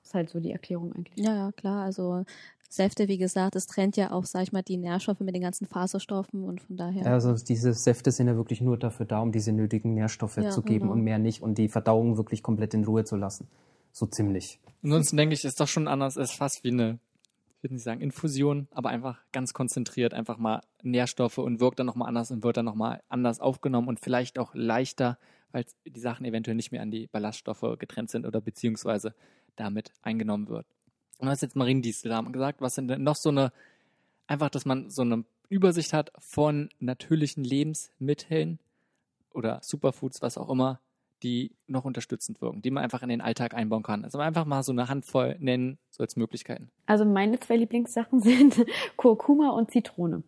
Das ist halt so die Erklärung eigentlich. Ja, ja, klar. Also Säfte, wie gesagt, es trennt ja auch, sag ich mal, die Nährstoffe mit den ganzen Faserstoffen und von daher. Ja, also diese Säfte sind ja wirklich nur dafür da, um diese nötigen Nährstoffe ja, zu geben genau. und mehr nicht und die Verdauung wirklich komplett in Ruhe zu lassen. So ziemlich. Ansonsten denke ich, ist doch schon anders, ist fast wie eine ich würde nicht sagen Infusion, aber einfach ganz konzentriert, einfach mal Nährstoffe und wirkt dann nochmal anders und wird dann nochmal anders aufgenommen und vielleicht auch leichter, weil die Sachen eventuell nicht mehr an die Ballaststoffe getrennt sind oder beziehungsweise damit eingenommen wird. Und du hast jetzt Mariendiesel gesagt, was sind denn noch so eine, einfach, dass man so eine Übersicht hat von natürlichen Lebensmitteln oder Superfoods, was auch immer, die noch unterstützend wirken, die man einfach in den Alltag einbauen kann. Also einfach mal so eine Handvoll nennen, so als Möglichkeiten. Also meine zwei Lieblingssachen <laughs> sind Kurkuma und Zitrone.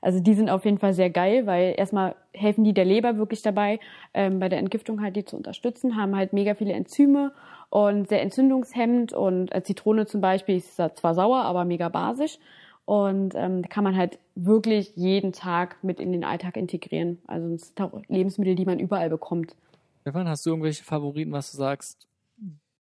Also die sind auf jeden Fall sehr geil, weil erstmal helfen die der Leber wirklich dabei, ähm, bei der Entgiftung halt die zu unterstützen, haben halt mega viele Enzyme und sehr entzündungshemmend und äh, Zitrone zum Beispiel ist zwar sauer, aber mega basisch und ähm, kann man halt wirklich jeden Tag mit in den Alltag integrieren. Also es sind auch Lebensmittel, die man überall bekommt. Stefan, hast du irgendwelche Favoriten, was du sagst,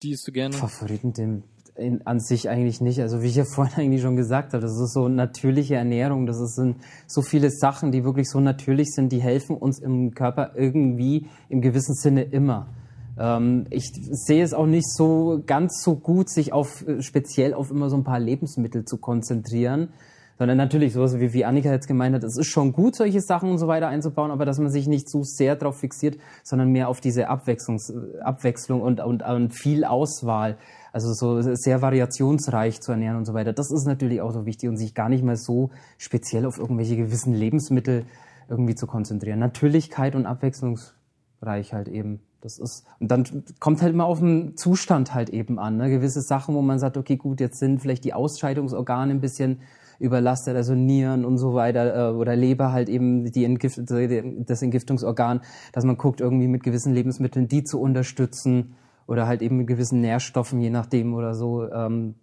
die du gerne? Favoriten den, in, an sich eigentlich nicht. Also wie ich ja <laughs> vorhin eigentlich schon gesagt habe, das ist so natürliche Ernährung. Das sind so viele Sachen, die wirklich so natürlich sind, die helfen uns im Körper irgendwie im gewissen Sinne immer. Ähm, ich sehe es auch nicht so ganz so gut, sich auf speziell auf immer so ein paar Lebensmittel zu konzentrieren sondern natürlich sowas wie, wie Annika jetzt gemeint hat, es ist schon gut, solche Sachen und so weiter einzubauen, aber dass man sich nicht zu sehr darauf fixiert, sondern mehr auf diese Abwechslungs, Abwechslung und, und, und viel Auswahl, also so sehr variationsreich zu ernähren und so weiter. Das ist natürlich auch so wichtig und sich gar nicht mal so speziell auf irgendwelche gewissen Lebensmittel irgendwie zu konzentrieren. Natürlichkeit und abwechslungsreich halt eben. Das ist, und dann kommt halt immer auf den Zustand halt eben an. Ne? Gewisse Sachen, wo man sagt, okay, gut, jetzt sind vielleicht die Ausscheidungsorgane ein bisschen überlastet, also Nieren und so weiter äh, oder Leber halt eben die Entgift das Entgiftungsorgan, dass man guckt, irgendwie mit gewissen Lebensmitteln die zu unterstützen oder halt eben mit gewissen Nährstoffen, je nachdem oder so. Ähm,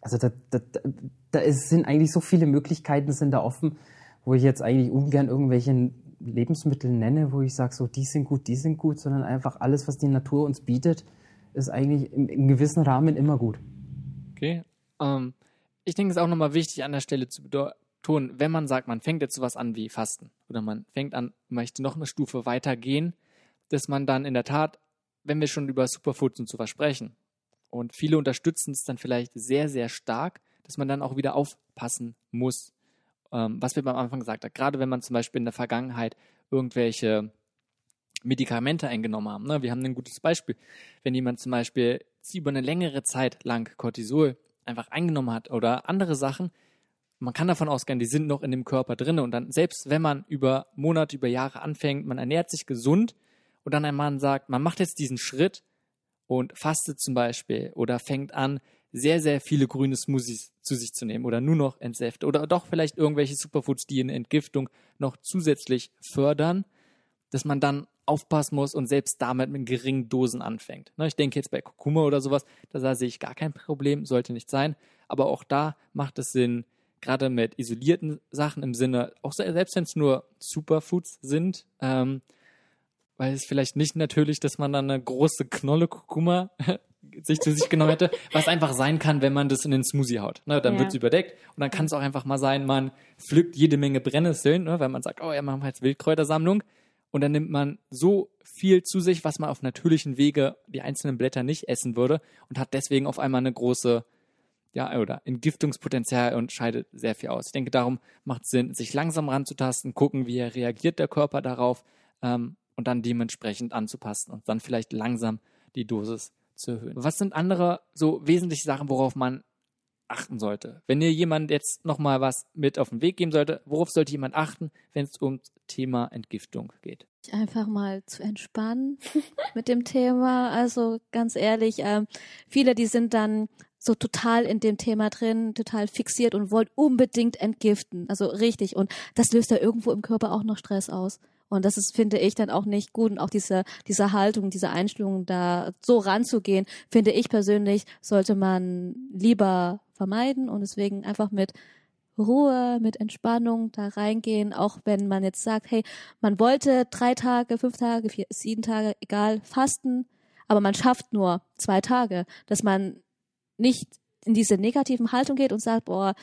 also da, da, da ist, sind eigentlich so viele Möglichkeiten sind da offen, wo ich jetzt eigentlich ungern irgendwelche Lebensmittel nenne, wo ich sage, so die sind gut, die sind gut, sondern einfach alles, was die Natur uns bietet, ist eigentlich im, gewissen Rahmen immer gut. Okay. Ähm, ich denke, es ist auch nochmal wichtig an der Stelle zu betonen, wenn man sagt, man fängt jetzt sowas an wie Fasten oder man fängt an, möchte noch eine Stufe weiter gehen, dass man dann in der Tat, wenn wir schon über Superfoods und so versprechen und viele unterstützen es dann vielleicht sehr, sehr stark, dass man dann auch wieder aufpassen muss, ähm, was wir beim Anfang gesagt haben. Gerade wenn man zum Beispiel in der Vergangenheit irgendwelche Medikamente eingenommen haben. Ne? Wir haben ein gutes Beispiel. Wenn jemand zum Beispiel über eine längere Zeit lang Cortisol einfach eingenommen hat oder andere Sachen, man kann davon ausgehen, die sind noch in dem Körper drin und dann, selbst wenn man über Monate, über Jahre anfängt, man ernährt sich gesund und dann ein Mann sagt, man macht jetzt diesen Schritt und fastet zum Beispiel oder fängt an, sehr, sehr viele grüne Smoothies zu sich zu nehmen oder nur noch Entsäfte oder doch vielleicht irgendwelche Superfoods, die eine Entgiftung noch zusätzlich fördern, dass man dann aufpassen muss und selbst damit mit geringen Dosen anfängt. Ne, ich denke jetzt bei Kurkuma oder sowas, da sehe ich gar kein Problem, sollte nicht sein. Aber auch da macht es Sinn, gerade mit isolierten Sachen im Sinne, auch selbst wenn es nur Superfoods sind, ähm, weil es vielleicht nicht natürlich, dass man dann eine große Knolle Kurkuma <laughs> sich zu sich genommen hätte, was einfach sein kann, wenn man das in den Smoothie haut. Ne, dann Ja. wird es überdeckt und dann kann es auch einfach mal sein, man pflückt jede Menge Brennnesseln, ne, weil man sagt, oh ja, machen wir jetzt Wildkräutersammlung und dann nimmt man so viel zu sich, was man auf natürlichen Wege die einzelnen Blätter nicht essen würde und hat deswegen auf einmal eine große ja, oder Entgiftungspotenzial und scheidet sehr viel aus. Ich denke, darum macht es Sinn, sich langsam ranzutasten, gucken, wie reagiert der Körper darauf ähm, und dann dementsprechend anzupassen und dann vielleicht langsam die Dosis zu erhöhen. Was sind andere so wesentliche Sachen, worauf man achten sollte? Wenn ihr jemand jetzt nochmal was mit auf den Weg geben sollte, worauf sollte jemand achten, wenn es ums Thema Entgiftung geht? einfach mal zu entspannen <laughs> mit dem Thema. Also ganz ehrlich, ähm, viele, die sind dann so total in dem Thema drin, total fixiert und wollen unbedingt entgiften. Also richtig. Und das löst ja irgendwo im Körper auch noch Stress aus. Und das ist, finde ich, dann auch nicht gut. Und auch diese, diese Haltung, diese Einstellung, da so ranzugehen, finde ich persönlich, sollte man lieber vermeiden. Und deswegen einfach mit Ruhe, mit Entspannung da reingehen, auch wenn man jetzt sagt, hey, man wollte drei Tage, fünf Tage, vier, sieben Tage, egal, fasten, aber man schafft nur zwei Tage, dass man nicht in diese negativen Haltung geht und sagt, boah,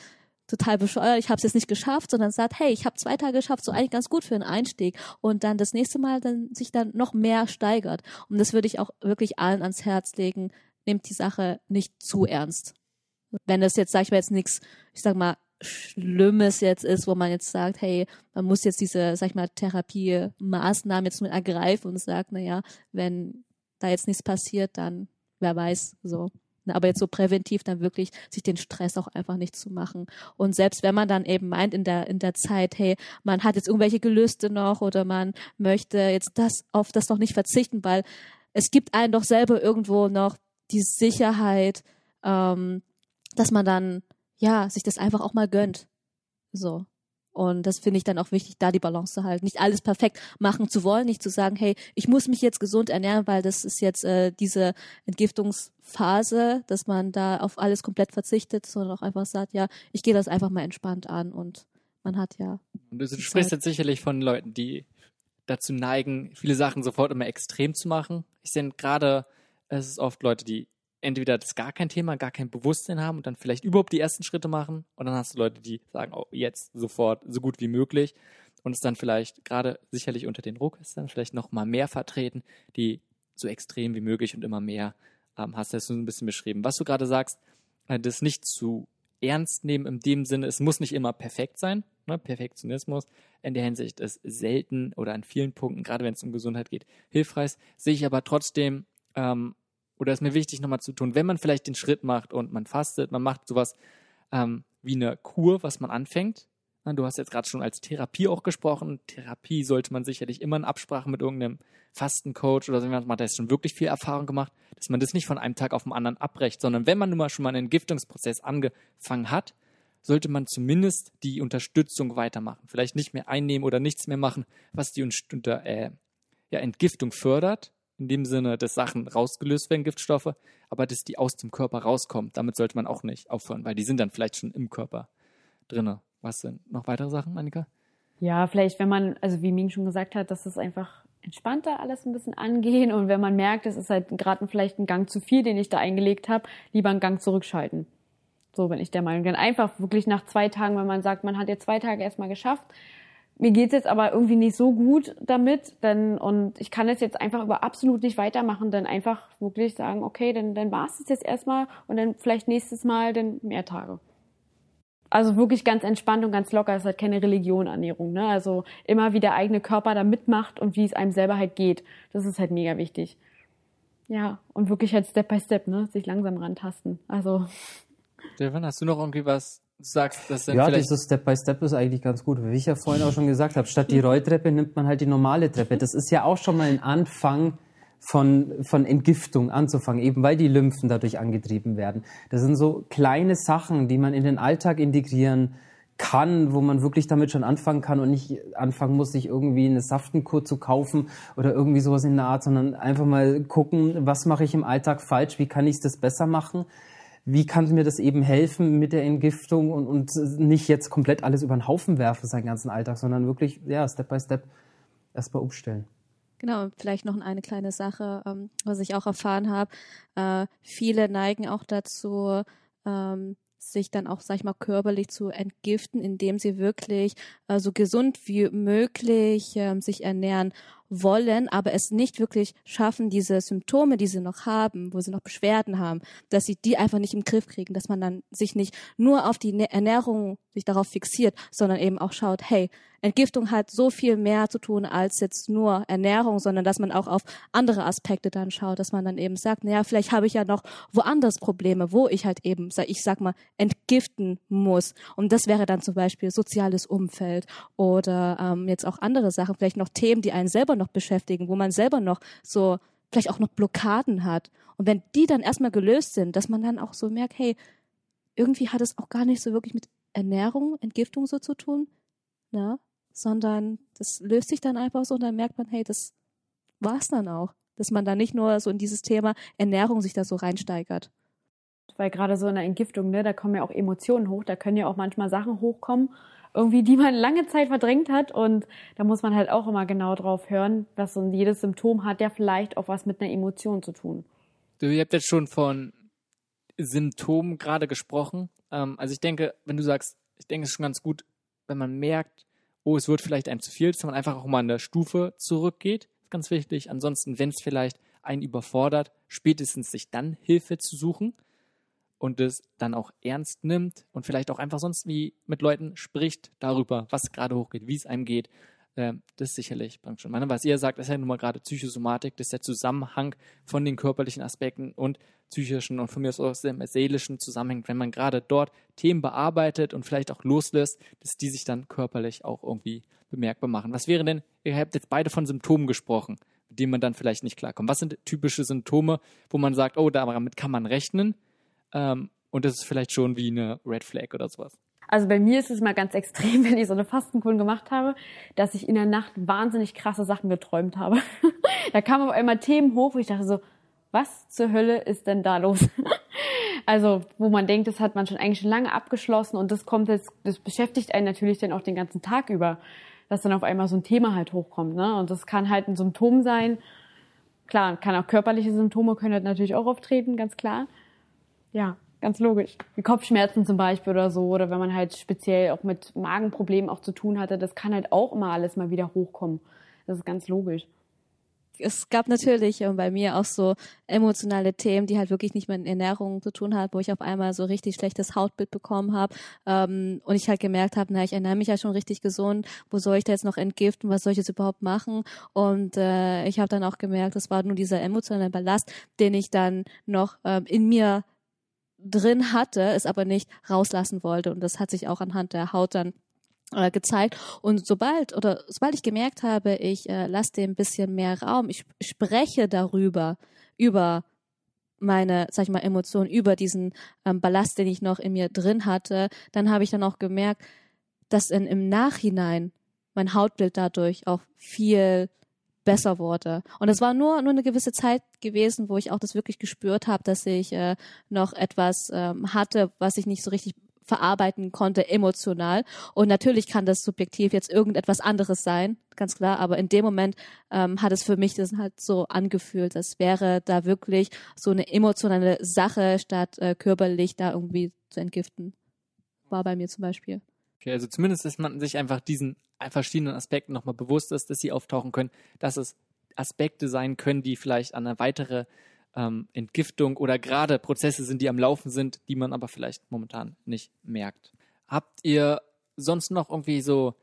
total bescheuert, ich habe es jetzt nicht geschafft, sondern sagt, hey, ich habe zwei Tage geschafft, so eigentlich ganz gut für einen Einstieg und dann das nächste Mal dann sich dann noch mehr steigert. Und das würde ich auch wirklich allen ans Herz legen, nehmt die Sache nicht zu ernst. Wenn das jetzt, sag ich mal, jetzt nichts, ich sag mal, Schlimmes jetzt ist, wo man jetzt sagt, hey, man muss jetzt diese, sag ich mal, Therapiemaßnahmen jetzt nur ergreifen und sagt, na ja, wenn da jetzt nichts passiert, dann wer weiß, so. Na, Aber jetzt so präventiv dann wirklich sich den Stress auch einfach nicht zu machen. Und selbst wenn man dann eben meint in der, in der Zeit, hey, man hat jetzt irgendwelche Gelüste noch oder man möchte jetzt das auf das noch nicht verzichten, weil es gibt einen doch selber irgendwo noch die Sicherheit, ähm, dass man dann ja sich das einfach auch mal gönnt. So. Und das finde ich dann auch wichtig, da die Balance zu halten. Nicht alles perfekt machen zu wollen, nicht zu sagen, hey, ich muss mich jetzt gesund ernähren, weil das ist jetzt äh, diese Entgiftungsphase, dass man da auf alles komplett verzichtet, sondern auch einfach sagt, ja, ich gehe das einfach mal entspannt an und man hat ja. Und du sprichst jetzt sicherlich von Leuten, die dazu neigen, viele Sachen sofort immer extrem zu machen. Ich sehe gerade, es ist oft Leute, die entweder das gar kein Thema, gar kein Bewusstsein haben und dann vielleicht überhaupt die ersten Schritte machen. Und dann hast du Leute, die sagen, oh, jetzt sofort so gut wie möglich. Und es dann vielleicht gerade sicherlich unter den Ruckestern vielleicht noch mal mehr vertreten, die so extrem wie möglich und immer mehr ähm, hast du das so ein bisschen beschrieben. Was du gerade sagst, äh, das nicht zu ernst nehmen in dem Sinne, es muss nicht immer perfekt sein. Ne? Perfektionismus in der Hinsicht ist selten oder an vielen Punkten, gerade wenn es um Gesundheit geht, hilfreich. Sehe ich aber trotzdem, ähm, oder ist mir wichtig nochmal zu tun, wenn man vielleicht den Schritt macht und man fastet, man macht sowas ähm, wie eine Kur, was man anfängt. Du hast jetzt gerade schon als Therapie auch gesprochen. Therapie sollte man sicherlich immer in Absprache mit irgendeinem Fastencoach oder so jemand macht, der jetzt schon wirklich viel Erfahrung gemacht, dass man das nicht von einem Tag auf den anderen abbrecht, sondern wenn man nun mal schon mal einen Entgiftungsprozess angefangen hat, sollte man zumindest die Unterstützung weitermachen. Vielleicht nicht mehr einnehmen oder nichts mehr machen, was die äh, Entgiftung fördert, in dem Sinne, dass Sachen rausgelöst werden, Giftstoffe, aber dass die aus dem Körper rauskommen. Damit sollte man auch nicht aufhören, weil die sind dann vielleicht schon im Körper drinne. Was sind noch weitere Sachen, Annika? Ja, vielleicht, wenn man, also wie Ming schon gesagt hat, dass es einfach entspannter alles ein bisschen angehen und wenn man merkt, es ist halt gerade vielleicht ein Gang zu viel, den ich da eingelegt habe, lieber einen Gang zurückschalten. So bin ich der Meinung. Dann einfach wirklich nach zwei Tagen, wenn man sagt, man hat jetzt zwei Tage erstmal geschafft, mir geht's jetzt aber irgendwie nicht so gut damit, dann und ich kann es jetzt einfach über absolut nicht weitermachen, dann einfach wirklich sagen, okay, dann dann war's es jetzt erstmal und dann vielleicht nächstes Mal dann mehr Tage. Also wirklich ganz entspannt und ganz locker. Es halt keine Religion, Ernährung. Ne? Also immer wie der eigene Körper da mitmacht und wie es einem selber halt geht. Das ist halt mega wichtig. Ja, und wirklich halt Step by Step, ne? Sich langsam rantasten. Also Stefan, hast du noch irgendwie was sagst? Das sind Ja, vielleicht dieses Step by Step ist eigentlich ganz gut. Wie ich ja vorhin auch schon gesagt habe, statt die Rolltreppe nimmt man halt die normale Treppe. Das ist ja auch schon mal ein Anfang von, von Entgiftung anzufangen, eben weil die Lymphen dadurch angetrieben werden. Das sind so kleine Sachen, die man in den Alltag integrieren kann, wo man wirklich damit schon anfangen kann und nicht anfangen muss, sich irgendwie eine Saftenkur zu kaufen oder irgendwie sowas in der Art, sondern einfach mal gucken, was mache ich im Alltag falsch, wie kann ich das besser machen, wie kann mir das eben helfen mit der Entgiftung und, und nicht jetzt komplett alles über den Haufen werfen, seinen ganzen Alltag, sondern wirklich, ja, Step by Step erstmal umstellen. Genau, vielleicht noch eine kleine Sache, ähm, was ich auch erfahren habe. Äh, viele neigen auch dazu, ähm, sich dann auch, sag ich mal, körperlich zu entgiften, indem sie wirklich äh, so gesund wie möglich ähm, sich ernähren wollen, aber es nicht wirklich schaffen, diese Symptome, die sie noch haben, wo sie noch Beschwerden haben, dass sie die einfach nicht im Griff kriegen, dass man dann sich nicht nur auf die Ernährung sich darauf fixiert, sondern eben auch schaut, hey, Entgiftung hat so viel mehr zu tun als jetzt nur Ernährung, sondern dass man auch auf andere Aspekte dann schaut, dass man dann eben sagt, naja, vielleicht habe ich ja noch woanders Probleme, wo ich halt eben, ich sag mal, entgiften muss. Und das wäre dann zum Beispiel soziales Umfeld oder ähm, jetzt auch andere Sachen, vielleicht noch Themen, die einen selber noch beschäftigen, wo man selber noch so vielleicht auch noch Blockaden hat. Und wenn die dann erstmal gelöst sind, dass man dann auch so merkt, hey, irgendwie hat es auch gar nicht so wirklich mit Ernährung, Entgiftung so zu tun, ne? sondern das löst sich dann einfach so und dann merkt man, hey, das war's dann auch. Dass man da nicht nur so in dieses Thema Ernährung sich da so reinsteigert. Weil gerade so in der Entgiftung, ne, da kommen ja auch Emotionen hoch, da können ja auch manchmal Sachen hochkommen, irgendwie, die man lange Zeit verdrängt hat. Und da muss man halt auch immer genau drauf hören, dass so jedes Symptom hat ja vielleicht auch was mit einer Emotion zu tun. Du, ihr habt jetzt schon von Symptomen gerade gesprochen. Ähm, also ich denke, wenn du sagst, ich denke, es ist schon ganz gut, wenn man merkt, oh, es wird vielleicht einem zu viel, dass man einfach auch mal eine Stufe zurückgeht. Das ist ganz wichtig. Ansonsten, wenn es vielleicht einen überfordert, spätestens sich dann Hilfe zu suchen und es dann auch ernst nimmt und vielleicht auch einfach sonst wie mit Leuten spricht darüber, was gerade hochgeht, wie es einem geht. Ähm, das sicherlich bringt schon. Was ihr sagt, ist ja nun mal gerade Psychosomatik, das ist der Zusammenhang von den körperlichen Aspekten und psychischen und von mir aus auch dem seelischen zusammenhängt, wenn man gerade dort Themen bearbeitet und vielleicht auch loslässt, dass die sich dann körperlich auch irgendwie bemerkbar machen. Was wäre denn, ihr habt jetzt beide von Symptomen gesprochen, mit denen man dann vielleicht nicht klarkommt. Was sind typische Symptome, wo man sagt, oh, damit kann man rechnen ähm, und das ist vielleicht schon wie eine Red Flag oder sowas? Also bei mir ist es mal ganz extrem, <laughs> wenn ich so eine Fastenkur gemacht habe, dass ich in der Nacht wahnsinnig krasse Sachen geträumt habe. <laughs> da kamen auf einmal Themen hoch, wo ich dachte so, was zur Hölle ist denn da los? <laughs> also, wo man denkt, das hat man schon eigentlich schon lange abgeschlossen und das kommt jetzt, das beschäftigt einen natürlich dann auch den ganzen Tag über, dass dann auf einmal so ein Thema halt hochkommt, ne? Und das kann halt ein Symptom sein. Klar, kann auch körperliche Symptome können halt natürlich auch auftreten, ganz klar. Ja, ganz logisch. Wie Kopfschmerzen zum Beispiel oder so, oder wenn man halt speziell auch mit Magenproblemen auch zu tun hatte, das kann halt auch immer alles mal wieder hochkommen. Das ist ganz logisch es gab natürlich äh, bei mir auch so emotionale Themen, die halt wirklich nicht mit Ernährung zu tun hat, wo ich auf einmal so richtig schlechtes Hautbild bekommen habe ähm, und ich halt gemerkt habe, na, ich ernähre mich ja schon richtig gesund, wo soll ich da jetzt noch entgiften, was soll ich jetzt überhaupt machen? Und äh, ich habe dann auch gemerkt, es war nur dieser emotionale Ballast, den ich dann noch ähm, in mir drin hatte, es aber nicht rauslassen wollte und das hat sich auch anhand der Haut dann äh, gezeigt. Und sobald oder sobald ich gemerkt habe, ich äh, lasse dem ein bisschen mehr Raum, ich spreche darüber, über meine, sag ich mal, Emotionen, über diesen ähm, Ballast, den ich noch in mir drin hatte, dann habe ich dann auch gemerkt, dass in, im Nachhinein mein Hautbild dadurch auch viel besser wurde. Und es war nur nur eine gewisse Zeit gewesen, wo ich auch das wirklich gespürt habe, dass ich äh, noch etwas ähm, hatte, was ich nicht so richtig verarbeiten konnte emotional. Und natürlich kann das subjektiv jetzt irgendetwas anderes sein, ganz klar. Aber in dem Moment ähm, hat es für mich das halt so angefühlt, als wäre da wirklich so eine emotionale Sache statt äh, körperlich da irgendwie zu entgiften. War bei mir zum Beispiel. Okay, also zumindest, dass man sich einfach diesen verschiedenen Aspekten nochmal bewusst ist, dass sie auftauchen können, dass es Aspekte sein können, die vielleicht an eine weitere ähm, Entgiftung oder gerade Prozesse sind, die am Laufen sind, die man aber vielleicht momentan nicht merkt. Habt ihr sonst noch irgendwie so,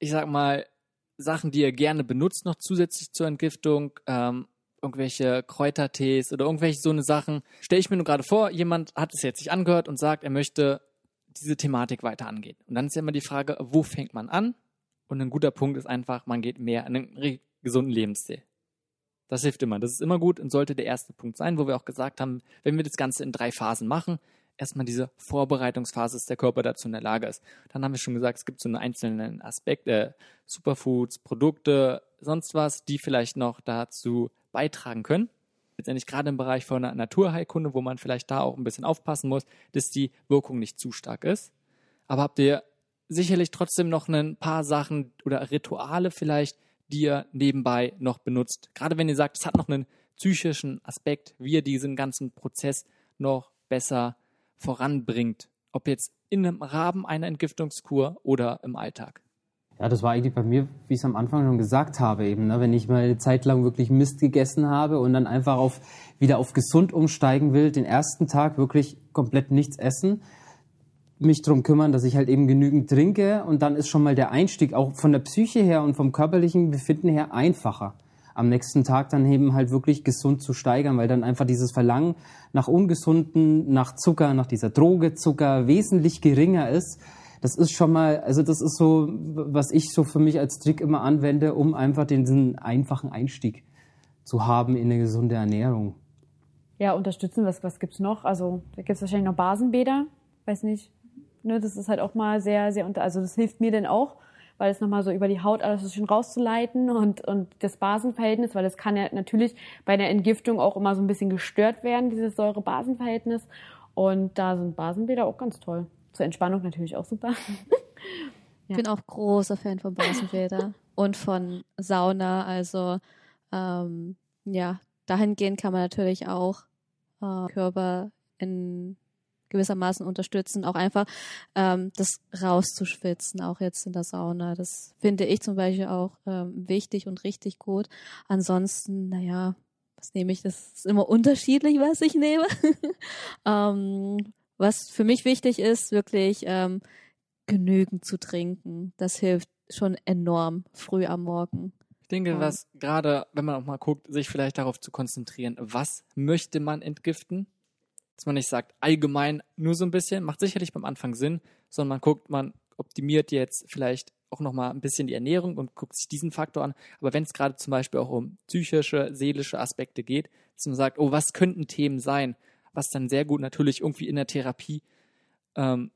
ich sag mal, Sachen, die ihr gerne benutzt, noch zusätzlich zur Entgiftung? Ähm, irgendwelche Kräutertees oder irgendwelche so eine Sachen. Stelle ich mir nur gerade vor, jemand hat es jetzt sich angehört und sagt, er möchte diese Thematik weiter angehen. Und dann ist ja immer die Frage, wo fängt man an? Und ein guter Punkt ist einfach, man geht mehr in einen gesunden Lebensstil. Das hilft immer. Das ist immer gut und sollte der erste Punkt sein, wo wir auch gesagt haben, wenn wir das Ganze in drei Phasen machen, erstmal diese Vorbereitungsphase, dass der Körper dazu in der Lage ist. Dann haben wir schon gesagt, es gibt so einen einzelnen Aspekt, äh, Superfoods, Produkte, sonst was, die vielleicht noch dazu beitragen können. Letztendlich gerade im Bereich von einer Naturheilkunde, wo man vielleicht da auch ein bisschen aufpassen muss, dass die Wirkung nicht zu stark ist. Aber habt ihr sicherlich trotzdem noch ein paar Sachen oder Rituale vielleicht, die ihr nebenbei noch benutzt. Gerade wenn ihr sagt, es hat noch einen psychischen Aspekt, wie ihr diesen ganzen Prozess noch besser voranbringt. Ob jetzt in einem Rahmen einer Entgiftungskur oder im Alltag. Ja, das war eigentlich bei mir, wie ich es am Anfang schon gesagt habe, eben, ne? wenn ich mal eine Zeit lang wirklich Mist gegessen habe und dann einfach auf, wieder auf gesund umsteigen will, den ersten Tag wirklich komplett nichts essen, mich drum kümmern, dass ich halt eben genügend trinke und dann ist schon mal der Einstieg auch von der Psyche her und vom körperlichen Befinden her einfacher. Am nächsten Tag dann eben halt wirklich gesund zu steigern, weil dann einfach dieses Verlangen nach ungesunden, nach Zucker, nach dieser Droge Zucker wesentlich geringer ist das ist schon mal, also das ist so, was ich so für mich als Trick immer anwende, um einfach diesen einfachen Einstieg zu haben in eine gesunde Ernährung. Ja, unterstützen, was, was gibt's noch? Also da gibt's wahrscheinlich noch Basenbäder, weiß nicht. Ne, das ist halt auch mal sehr, sehr unter, also das hilft mir denn auch, weil es nochmal so über die Haut alles so schön rauszuleiten und, und das Basenverhältnis, weil das kann ja natürlich bei einer Entgiftung auch immer so ein bisschen gestört werden, dieses Säure-Basen-Verhältnis. Und da sind Basenbäder auch ganz toll. Zur Entspannung natürlich auch super. <laughs> Ich bin auch großer Fan von Basenbäder und von Sauna. Also ähm, ja, dahingehend kann man natürlich auch äh, Körper in gewissermaßen unterstützen, auch einfach ähm, das rauszuschwitzen, auch jetzt in der Sauna. Das finde ich zum Beispiel auch ähm, wichtig und richtig gut. Ansonsten, naja, was nehme ich? Das ist immer unterschiedlich, was ich nehme. <laughs> ähm, was für mich wichtig ist, wirklich ähm, genügend zu trinken. Das hilft schon enorm früh am Morgen. Ich denke, was gerade, wenn man auch mal guckt, sich vielleicht darauf zu konzentrieren, was möchte man entgiften? Dass man nicht sagt, allgemein nur so ein bisschen, macht sicherlich beim Anfang Sinn, sondern man guckt, man optimiert jetzt vielleicht auch nochmal ein bisschen die Ernährung und guckt sich diesen Faktor an. Aber wenn es gerade zum Beispiel auch um psychische, seelische Aspekte geht, dass man sagt, oh, was könnten Themen sein? Was dann sehr gut natürlich irgendwie in der Therapie ähm,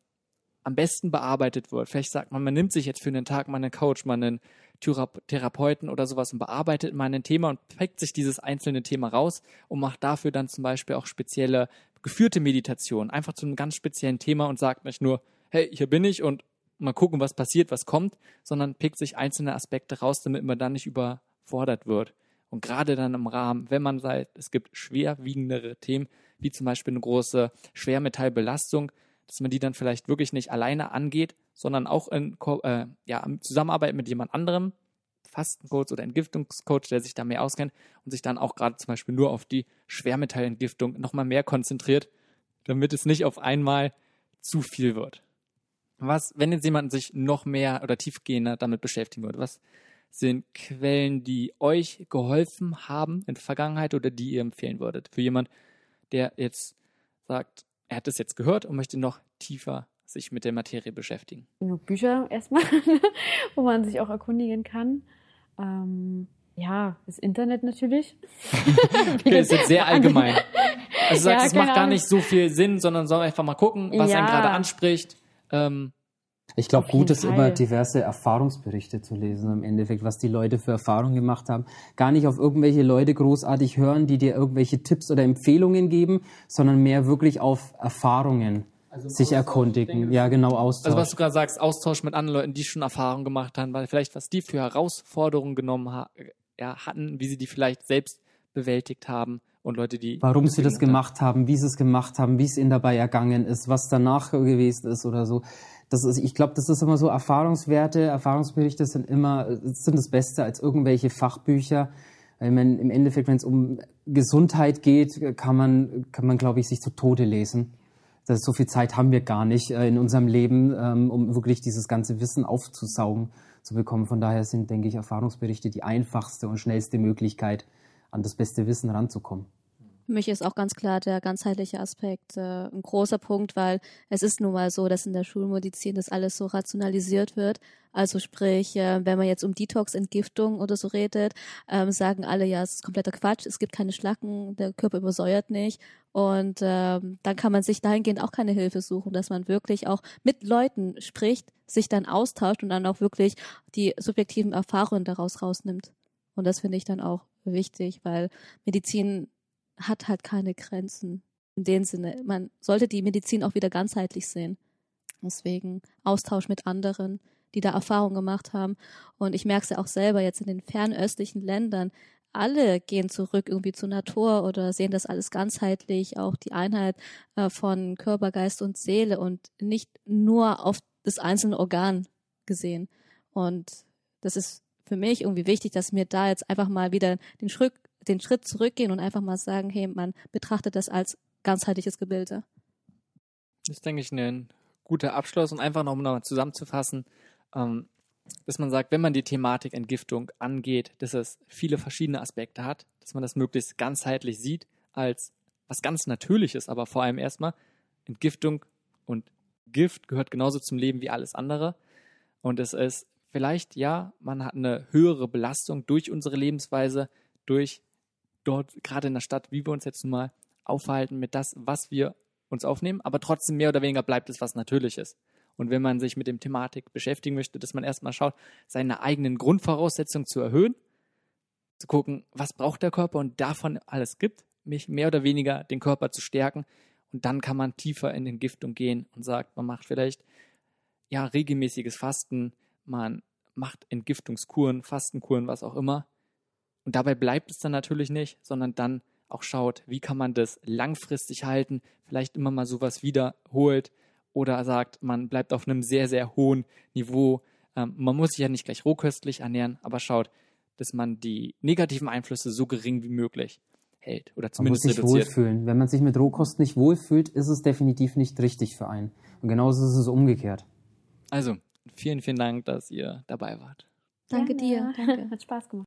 am besten bearbeitet wird. Vielleicht sagt man, man nimmt sich jetzt für einen Tag mal einen Coach, mal einen Therapeuten oder sowas und bearbeitet mal ein Thema und packt sich dieses einzelne Thema raus und macht dafür dann zum Beispiel auch spezielle geführte Meditationen, einfach zu einem ganz speziellen Thema und sagt nicht nur, hey, hier bin ich und mal gucken, was passiert, was kommt, sondern pickt sich einzelne Aspekte raus, damit man dann nicht überfordert wird. Und gerade dann im Rahmen, wenn man sagt, es gibt schwerwiegendere Themen, wie zum Beispiel eine große Schwermetallbelastung, dass man die dann vielleicht wirklich nicht alleine angeht, sondern auch in äh, ja, Zusammenarbeit mit jemand anderem, Fastencoach oder Entgiftungscoach, der sich da mehr auskennt und sich dann auch gerade zum Beispiel nur auf die Schwermetallentgiftung nochmal mehr konzentriert, damit es nicht auf einmal zu viel wird. Was, wenn jetzt jemand sich noch mehr oder tiefgehender damit beschäftigen würde, was sind Quellen, die euch geholfen haben in der Vergangenheit oder die ihr empfehlen würdet? Für jemand, der jetzt sagt, er hat es jetzt gehört und möchte noch tiefer sich mit der Materie beschäftigen. Genug Bücher erstmal, <laughs> wo man sich auch erkundigen kann. Ähm, ja, das Internet natürlich. <laughs> okay, ist jetzt sehr allgemein. <laughs> Also du sagst, ja, es macht gar nicht so viel Sinn, sondern soll einfach mal gucken, was ja. einen gerade anspricht. Ähm, ich glaube, gut ist Fall. immer diverse Erfahrungsberichte zu lesen im Endeffekt, was die Leute für Erfahrungen gemacht haben. Gar nicht auf irgendwelche Leute großartig hören, die dir irgendwelche Tipps oder Empfehlungen geben, sondern mehr wirklich auf Erfahrungen also sich Austausch, erkundigen. Denke, ja, genau, Austausch. Also was du gerade sagst, Austausch mit anderen Leuten, die schon Erfahrungen gemacht haben, weil vielleicht was die für Herausforderungen genommen ha ja, hatten, wie sie die vielleicht selbst bewältigt haben und Leute, die. Warum sie das gemacht haben, wie sie es gemacht haben, wie es ihnen dabei ergangen ist, was danach gewesen ist oder so das ist, ich glaube, das ist immer so Erfahrungswerte, Erfahrungsberichte sind immer, sind das Beste als irgendwelche Fachbücher. Weil man im Endeffekt, wenn es um Gesundheit geht, kann man, kann man, glaube ich, sich zu Tode lesen. Das, so viel Zeit haben wir gar nicht äh, in unserem Leben, ähm, um wirklich dieses ganze Wissen aufzusaugen zu bekommen. Von daher sind, denke ich, Erfahrungsberichte die einfachste und schnellste Möglichkeit, an das beste Wissen ranzukommen. Für mich ist auch ganz klar der ganzheitliche Aspekt äh, ein großer Punkt, weil es ist nun mal so, dass in der Schulmedizin das alles so rationalisiert wird. Also sprich, äh, wenn man jetzt um Detox, Entgiftung oder so redet, ähm, sagen alle, ja, es ist kompletter Quatsch, es gibt keine Schlacken, der Körper übersäuert nicht. Und ähm, dann kann man sich dahingehend auch keine Hilfe suchen, dass man wirklich auch mit Leuten spricht, sich dann austauscht und dann auch wirklich die subjektiven Erfahrungen daraus rausnimmt. Und das finde ich dann auch wichtig, weil Medizin hat halt keine Grenzen. In dem Sinne, man sollte die Medizin auch wieder ganzheitlich sehen. Deswegen Austausch mit anderen, die da Erfahrungen gemacht haben. Und ich merke es ja auch selber jetzt in den fernöstlichen Ländern. Alle gehen zurück irgendwie zur Natur oder sehen das alles ganzheitlich, auch die Einheit äh, von Körper, Geist und Seele und nicht nur auf das einzelne Organ gesehen. Und das ist für mich irgendwie wichtig, dass wir da jetzt einfach mal wieder den Schritt, den Schritt zurückgehen und einfach mal sagen, hey, man betrachtet das als ganzheitliches Gebilde. Das ist, denke ich, ein guter Abschluss und einfach noch um nochmal zusammenzufassen, ähm, dass man sagt, wenn man die Thematik Entgiftung angeht, dass es viele verschiedene Aspekte hat, dass man das möglichst ganzheitlich sieht als was ganz Natürliches, aber vor allem erstmal Entgiftung und Gift gehört genauso zum Leben wie alles andere. Und es ist vielleicht, ja, man hat eine höhere Belastung durch unsere Lebensweise, durch dort, gerade in der Stadt, wie wir uns jetzt nun mal aufhalten mit das, was wir uns aufnehmen, aber trotzdem mehr oder weniger bleibt es was Natürliches. Und wenn man sich mit dem Thematik beschäftigen möchte, dass man erstmal schaut, seine eigenen Grundvoraussetzungen zu erhöhen, zu gucken, was braucht der Körper und davon alles gibt, mich mehr oder weniger den Körper zu stärken. Und dann kann man tiefer in Entgiftung gehen und sagt, man macht vielleicht ja regelmäßiges Fasten, man macht Entgiftungskuren, Fastenkuren, was auch immer. Und dabei bleibt es dann natürlich nicht, sondern dann auch schaut, wie kann man das langfristig halten, vielleicht immer mal sowas wiederholt oder sagt, man bleibt auf einem sehr, sehr hohen Niveau. Ähm, man muss sich ja nicht gleich rohköstlich ernähren, aber schaut, dass man die negativen Einflüsse so gering wie möglich hält oder zumindest man muss sich reduziert. wohlfühlen. Wenn man sich mit Rohkost nicht wohlfühlt, ist es definitiv nicht richtig für einen. Und genauso ist es umgekehrt. Also, vielen, vielen Dank, dass ihr dabei wart. Danke dir. Danke. Hat Spaß gemacht.